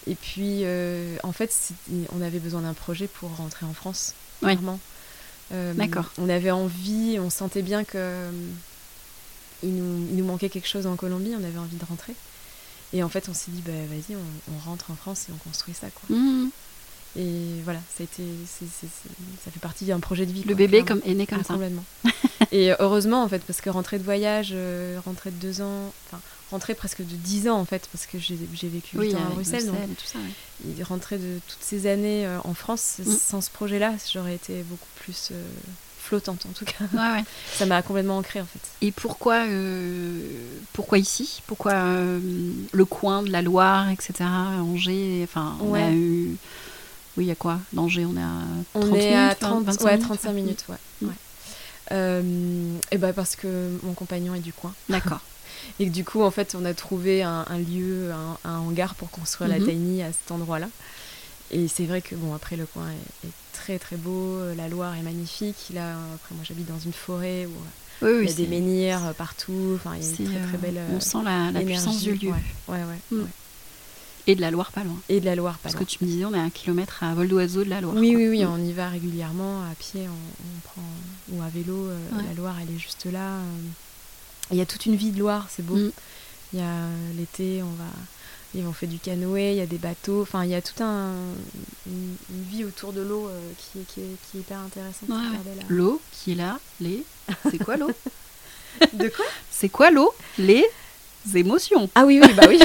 et puis, euh, en fait, on avait besoin d'un projet pour rentrer en France. Clairement. D'accord. On avait envie, on sentait bien que il nous, manquait quelque chose en Colombie, on avait envie de rentrer. Et en fait, on s'est dit, bah, vas-y, on, rentre en France et on construit ça. Quoi. Mmh. Et voilà, ça, a été, ça fait partie d'un projet de vie. Le bébé comme, est né comme ah, ça. Complètement. et heureusement, en fait, parce que rentrer de voyage, euh, rentrer de deux ans, enfin, rentrer presque de dix ans, en fait, parce que j'ai vécu ans à Bruxelles. donc, tout ça, rentrer de toutes ces années euh, en France, mmh. sans ce projet-là, j'aurais été beaucoup plus. Euh, flottante en tout cas. Ça m'a complètement ancré en fait. Et pourquoi, euh, pourquoi ici? Pourquoi euh, le coin de la Loire, etc. Angers Enfin, on a eu. Oui, il y a quoi? D'Angers, on est à 30 on est à 30, ouais, 35 minutes, ouais. Mm. Euh, et bah parce que mon compagnon est du coin. D'accord. et que du coup, en fait, on a trouvé un, lieu, un, hangar pour construire la mhm. tiny à cet endroit-là. Et c'est vrai que, bon, après, le coin est, très très beau, euh, la Loire est magnifique. Là, après, moi, j'habite dans une forêt où il y a des menhirs euh, partout. Enfin, il y a une très très belle. on sent la, la puissance du lieu. Ouais, ouais, mm. Et de la Loire pas loin. Et de la Loire pas Parce loin. Que tu me disais, on est à un kilomètre à vol d'oiseau de la Loire. Oui, oui, oui, mm. on y va régulièrement, à pied, on, prend, ou à vélo. Euh, la Loire, elle est juste là. Il y a toute une vie de Loire, c'est beau. Mm. Il y a l'été, on va ils ont fait du canoë, il y a des bateaux, enfin il y a tout un une, vie autour de l'eau qui, qui, est, qui, est, hyper intéressante. L'eau qui est là, les. C'est quoi l'eau? De quoi? C'est quoi l'eau? Les émotions. Ah oui, oui, bah oui.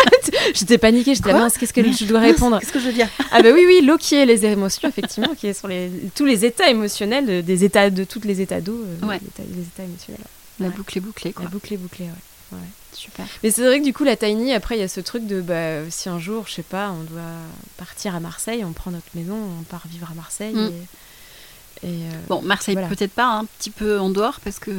j'étais paniquée, j'étais mince, qu'est-ce que je dois répondre? Qu'est-ce que je veux dire? Ah bah oui, oui, l'eau qui est les émotions, effectivement, qui est sur les, tous les états émotionnels, des états, de tous les états d'eau, euh, les, états, émotionnels. La boucle est bouclée, quoi. La boucle est bouclée, ouais. Ouais. Super. Mais c'est vrai que du coup, la Tiny, après, il y a ce truc de bah, si un jour, je sais pas, on doit partir à Marseille, on prend notre maison, on part vivre à Marseille. Mm. Et euh, bon, Marseille peut-être pas, un petit peu en dehors parce que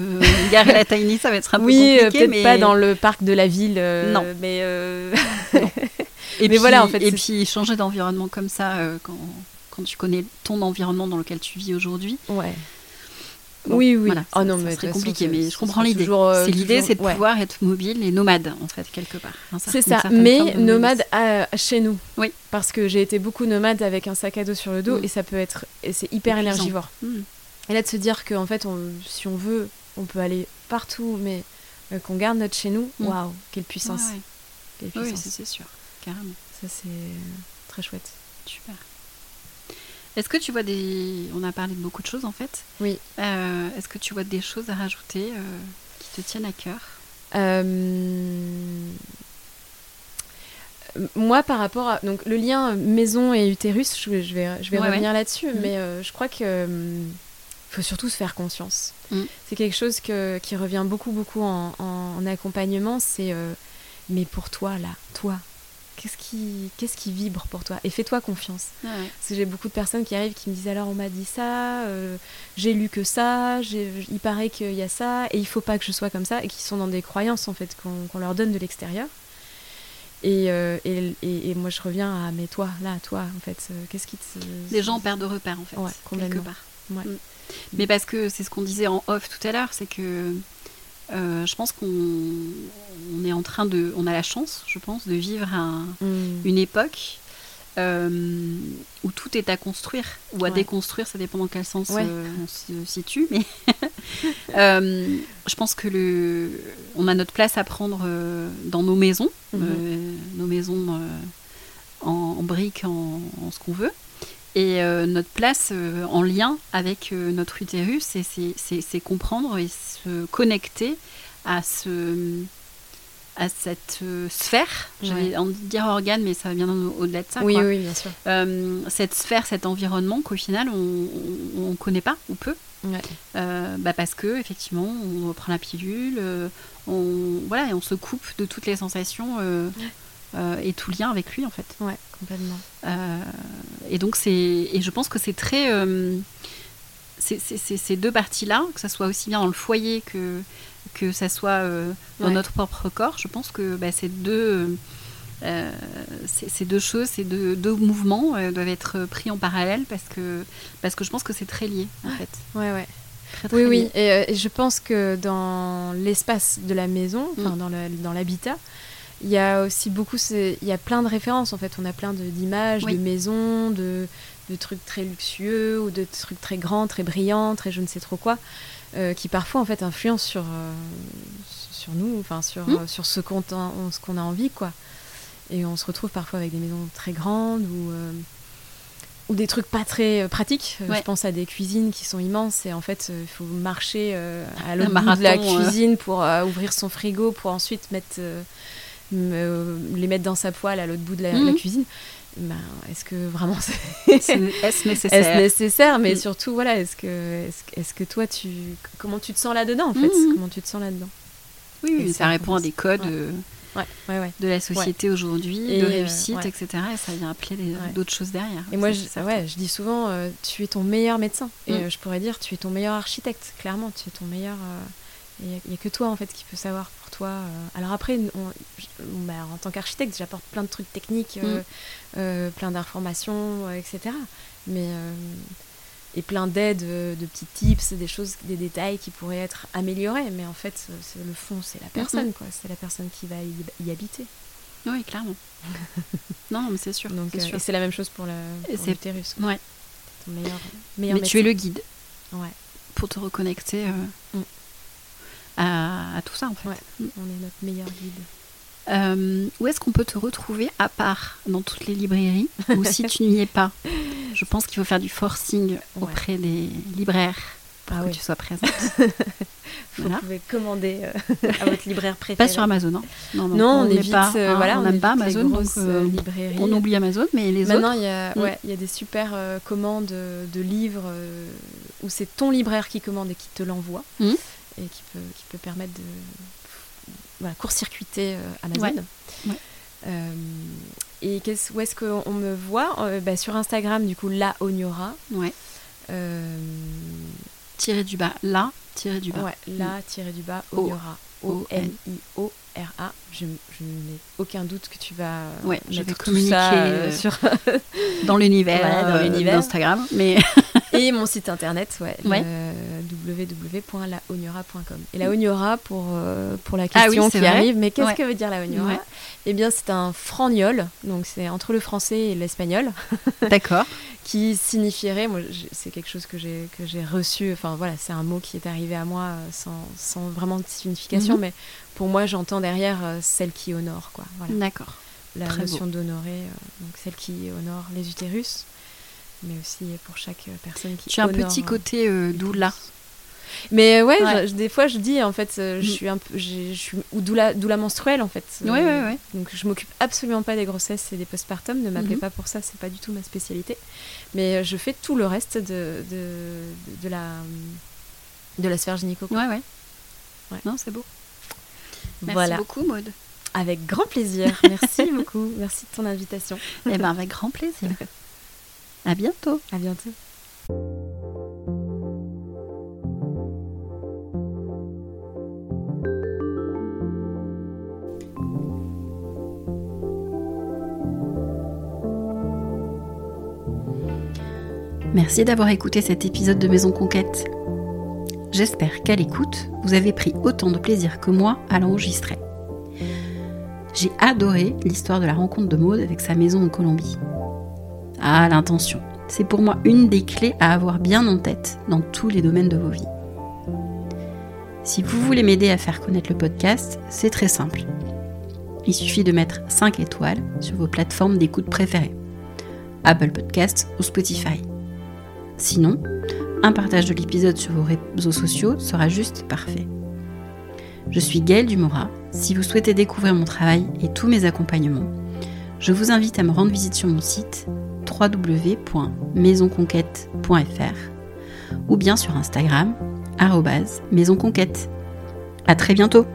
garer la Tiny, ça va être un peu compliqué. Oui, peut-être pas dans le parc de la ville. Euh, non, mais euh, et puis, voilà, en fait. Et puis changer d'environnement comme ça quand, quand tu connais ton environnement dans lequel tu vis aujourd'hui. Ouais oui, oui. Voilà, oh non, mais c'est compliqué, mais je comprends l'idée. c'est l'idée, c'est de pouvoir être mobile et nomade, en fait, quelque part. C'est ça, mais nomade chez nous. Oui. Parce que j'ai été beaucoup nomade avec un sac à dos sur le dos mm. et ça peut être, et c'est hyper énergivore. Mm. Et là, de se dire qu'en fait, on, si on veut, on peut aller partout, mais euh, qu'on garde notre chez nous, mm. waouh, quelle puissance. Quelle puissance. Oui, c'est sûr, carrément. Ça, c'est très chouette. Super. Est-ce que tu vois des... On a parlé de beaucoup de choses en fait. Oui. Euh, est-ce que tu vois des choses à rajouter euh, qui te tiennent à cœur? Euh, Moi, par rapport à donc, le lien maison et utérus, je, vais, je vais revenir là-dessus, mm. mais je crois que faut surtout se faire conscience. Mm. C'est quelque chose que, qui revient beaucoup, beaucoup en, en accompagnement. C'est mais pour toi, là, toi, qu'est-ce qui, qu'est-ce qui vibre pour toi? Et fais-toi confiance. Parce que j'ai beaucoup de personnes qui arrivent qui me disent alors on m'a dit ça, euh, j'ai lu que ça, il paraît qu'il y a ça, et il faut pas que je sois comme ça, et qui sont dans des croyances en fait qu'on, leur donne de l'extérieur. Euh, et, et, et, moi je reviens à mais toi, là, toi, en fait, euh, qu'est-ce qui te. Les gens perdent de repère en fait, quelque part. Mm. Mais parce que c'est ce qu'on disait en off tout à l'heure, c'est que euh, je pense qu'on est en train de, on a la chance, je pense, de vivre mm. une époque euh, où tout est à construire ou à déconstruire, ça dépend dans quel sens euh, on se situe. Mais je pense que le, on a notre place à prendre dans nos maisons, mm-hmm. nos maisons en, briques, en, en ce qu'on veut. Et notre place en lien avec notre utérus, c'est comprendre et se connecter à ce à cette euh, sphère, j'allais en dire organe, mais ça va bien au-delà de ça. Oui, oui, bien sûr. Euh, cette sphère, cet environnement qu'au final on ne connaît pas ou peu. Euh, bah parce que effectivement, on prend la pilule, on voilà, et on se coupe de toutes les sensations et tout lien avec lui en fait. Ouais, complètement. et donc c'est, et je pense que c'est très ces deux parties-là, que ça soit aussi bien dans le foyer que, que ça soit euh, dans notre propre corps, je pense que bah, ces, deux, euh, ces, deux choses, ces deux, deux mouvements euh, doivent être pris en parallèle parce que, parce que je pense que c'est très lié, en fait. Ouais, ouais. oui, oui. Et, je pense que dans l'espace de la maison, mm. dans l'habitat, il y a aussi beaucoup, il y a plein de références en fait. On a plein d'images, de, maisons, de, de trucs très luxueux ou de trucs très grands, très brillants, très je ne sais trop quoi, euh, qui parfois en fait influencent sur, euh, sur nous, enfin sur, hmm. euh, sur ce qu'on ce qu'on a envie quoi. Et on se retrouve parfois avec des maisons très grandes ou ou des trucs pas très pratiques. Je pense à des cuisines qui sont immenses et en fait il faut marcher à l'autre bout de la cuisine pour ouvrir son frigo pour ensuite mettre les mettre dans sa poêle à l'autre bout de la, la hmm. cuisine ben, est-ce que vraiment c'est est-ce nécessaire, est nécessaire mais surtout voilà est-ce que est-ce, que toi tu comment tu te sens là-dedans en fait? Mhm. comment tu te sens là-dedans? Oui, ça, répond à des codes euh, de la société aujourd'hui de euh, réussite etc et ça vient appeler d'autres choses derrière. Et moi je, ouais, je dis souvent euh, tu es ton meilleur médecin. Et mm. je pourrais dire tu es ton meilleur architecte clairement. Tu es ton meilleur il n'y a, que toi en fait qui peut savoir pour toi. Euh. Alors après, bah, en tant qu'architecte, j'apporte plein de trucs techniques, euh, mm. euh, plein d'informations, etc. Mais et plein d'aides, de petits tips, des choses, des détails qui pourraient être améliorés. Mais en fait, le fond, c'est la personne, quoi. C'est la personne qui va y, habiter. Oui, clairement. non, mais c'est sûr. Donc, et c'est la même chose pour l'utérus. Ouais. Ton meilleur, meilleur mais tu es le guide. Ouais. Pour te reconnecter. Mm à, tout ça en fait. On est notre meilleur guide. Euh, où est-ce qu'on peut te retrouver à part dans toutes les librairies ou si tu n'y es pas? Je pense qu'il faut faire du forcing auprès des libraires pour ah que tu sois présente. Vous pouvez commander euh, à votre libraire préféré. Pas sur Amazon, hein. non Non, on, évite, pas, euh, voilà, on n'aime pas Amazon, donc on oublie Amazon, mais les Maintenant, autres. il y, a, mm. y a des super commandes de livres où c'est ton libraire qui commande et qui te l'envoie mm. Et qui peut, qui peut permettre de voilà, court-circuiter euh, Amazon. Euh, et où est-ce qu'on me voit? Euh, bah, Sur Instagram, du coup, la Onyora. Ouais. Tiré du bas, la, tiré du bas. Ouais, la, tiré du bas, Onyora. O-N-I-O-R-A. Je, je n'ai aucun doute que tu vas ouais, je vais communiquer sur... dans l'univers d'Instagram. Mais... Et mon site internet, ouais, ouais. www.laoniora.com. Et la Oniora, pour, euh, pour la ah question qui arrive, mais qu'est-ce que veut dire la Oniora Eh bien, c'est un frangnol, donc c'est entre le français et l'espagnol. D'accord. qui signifierait, moi, c'est quelque chose que j'ai que j'ai reçu. Enfin voilà, c'est un mot qui est arrivé à moi euh, sans, sans vraiment de signification, mhm. mais pour moi, j'entends derrière euh, celle qui honore, quoi. Voilà. D'accord. La notion d'honorer, donc celle qui honore les utérus mais aussi pour chaque personne qui. Tu as un petit côté euh, doula. Mais ouais, des fois je dis en fait, euh, je mm. suis un peu, je suis ou doula, doula menstruelle en fait. Ouais, ouais, ouais. Donc je m'occupe absolument pas des grossesses et des postpartum. Ne m'appelez mm-hmm. pas pour ça, c'est pas du tout ma spécialité. Mais euh, je fais tout le reste de, de, de, la de la sphère gynéco. Ouais, ouais. ouais. Non, c'est beau. Merci voilà. beaucoup, Maude. Avec grand plaisir. Merci beaucoup. Merci de ton invitation. Eh ben, avec grand plaisir. À bientôt. À bientôt. Merci d'avoir écouté cet épisode de Maison Conquête. J'espère qu'à l'écoute, vous avez pris autant de plaisir que moi à l'enregistrer. J'ai adoré l'histoire de la rencontre de Maude avec sa maison en Colombie. Ah, l'intention. C'est pour moi une des clés à avoir bien en tête dans tous les domaines de vos vies. Si vous voulez m'aider à faire connaître le podcast, c'est très simple. Il suffit de mettre 5 étoiles sur vos plateformes d'écoute préférées. Apple Podcasts ou Spotify. Sinon, un partage de l'épisode sur vos réseaux sociaux sera juste parfait. Je suis Gaëlle Dumora. Si vous souhaitez découvrir mon travail et tous mes accompagnements, je vous invite à me rendre visite sur mon site www.maisonconquête.fr ou bien sur Instagram, maisonconquête. À très bientôt!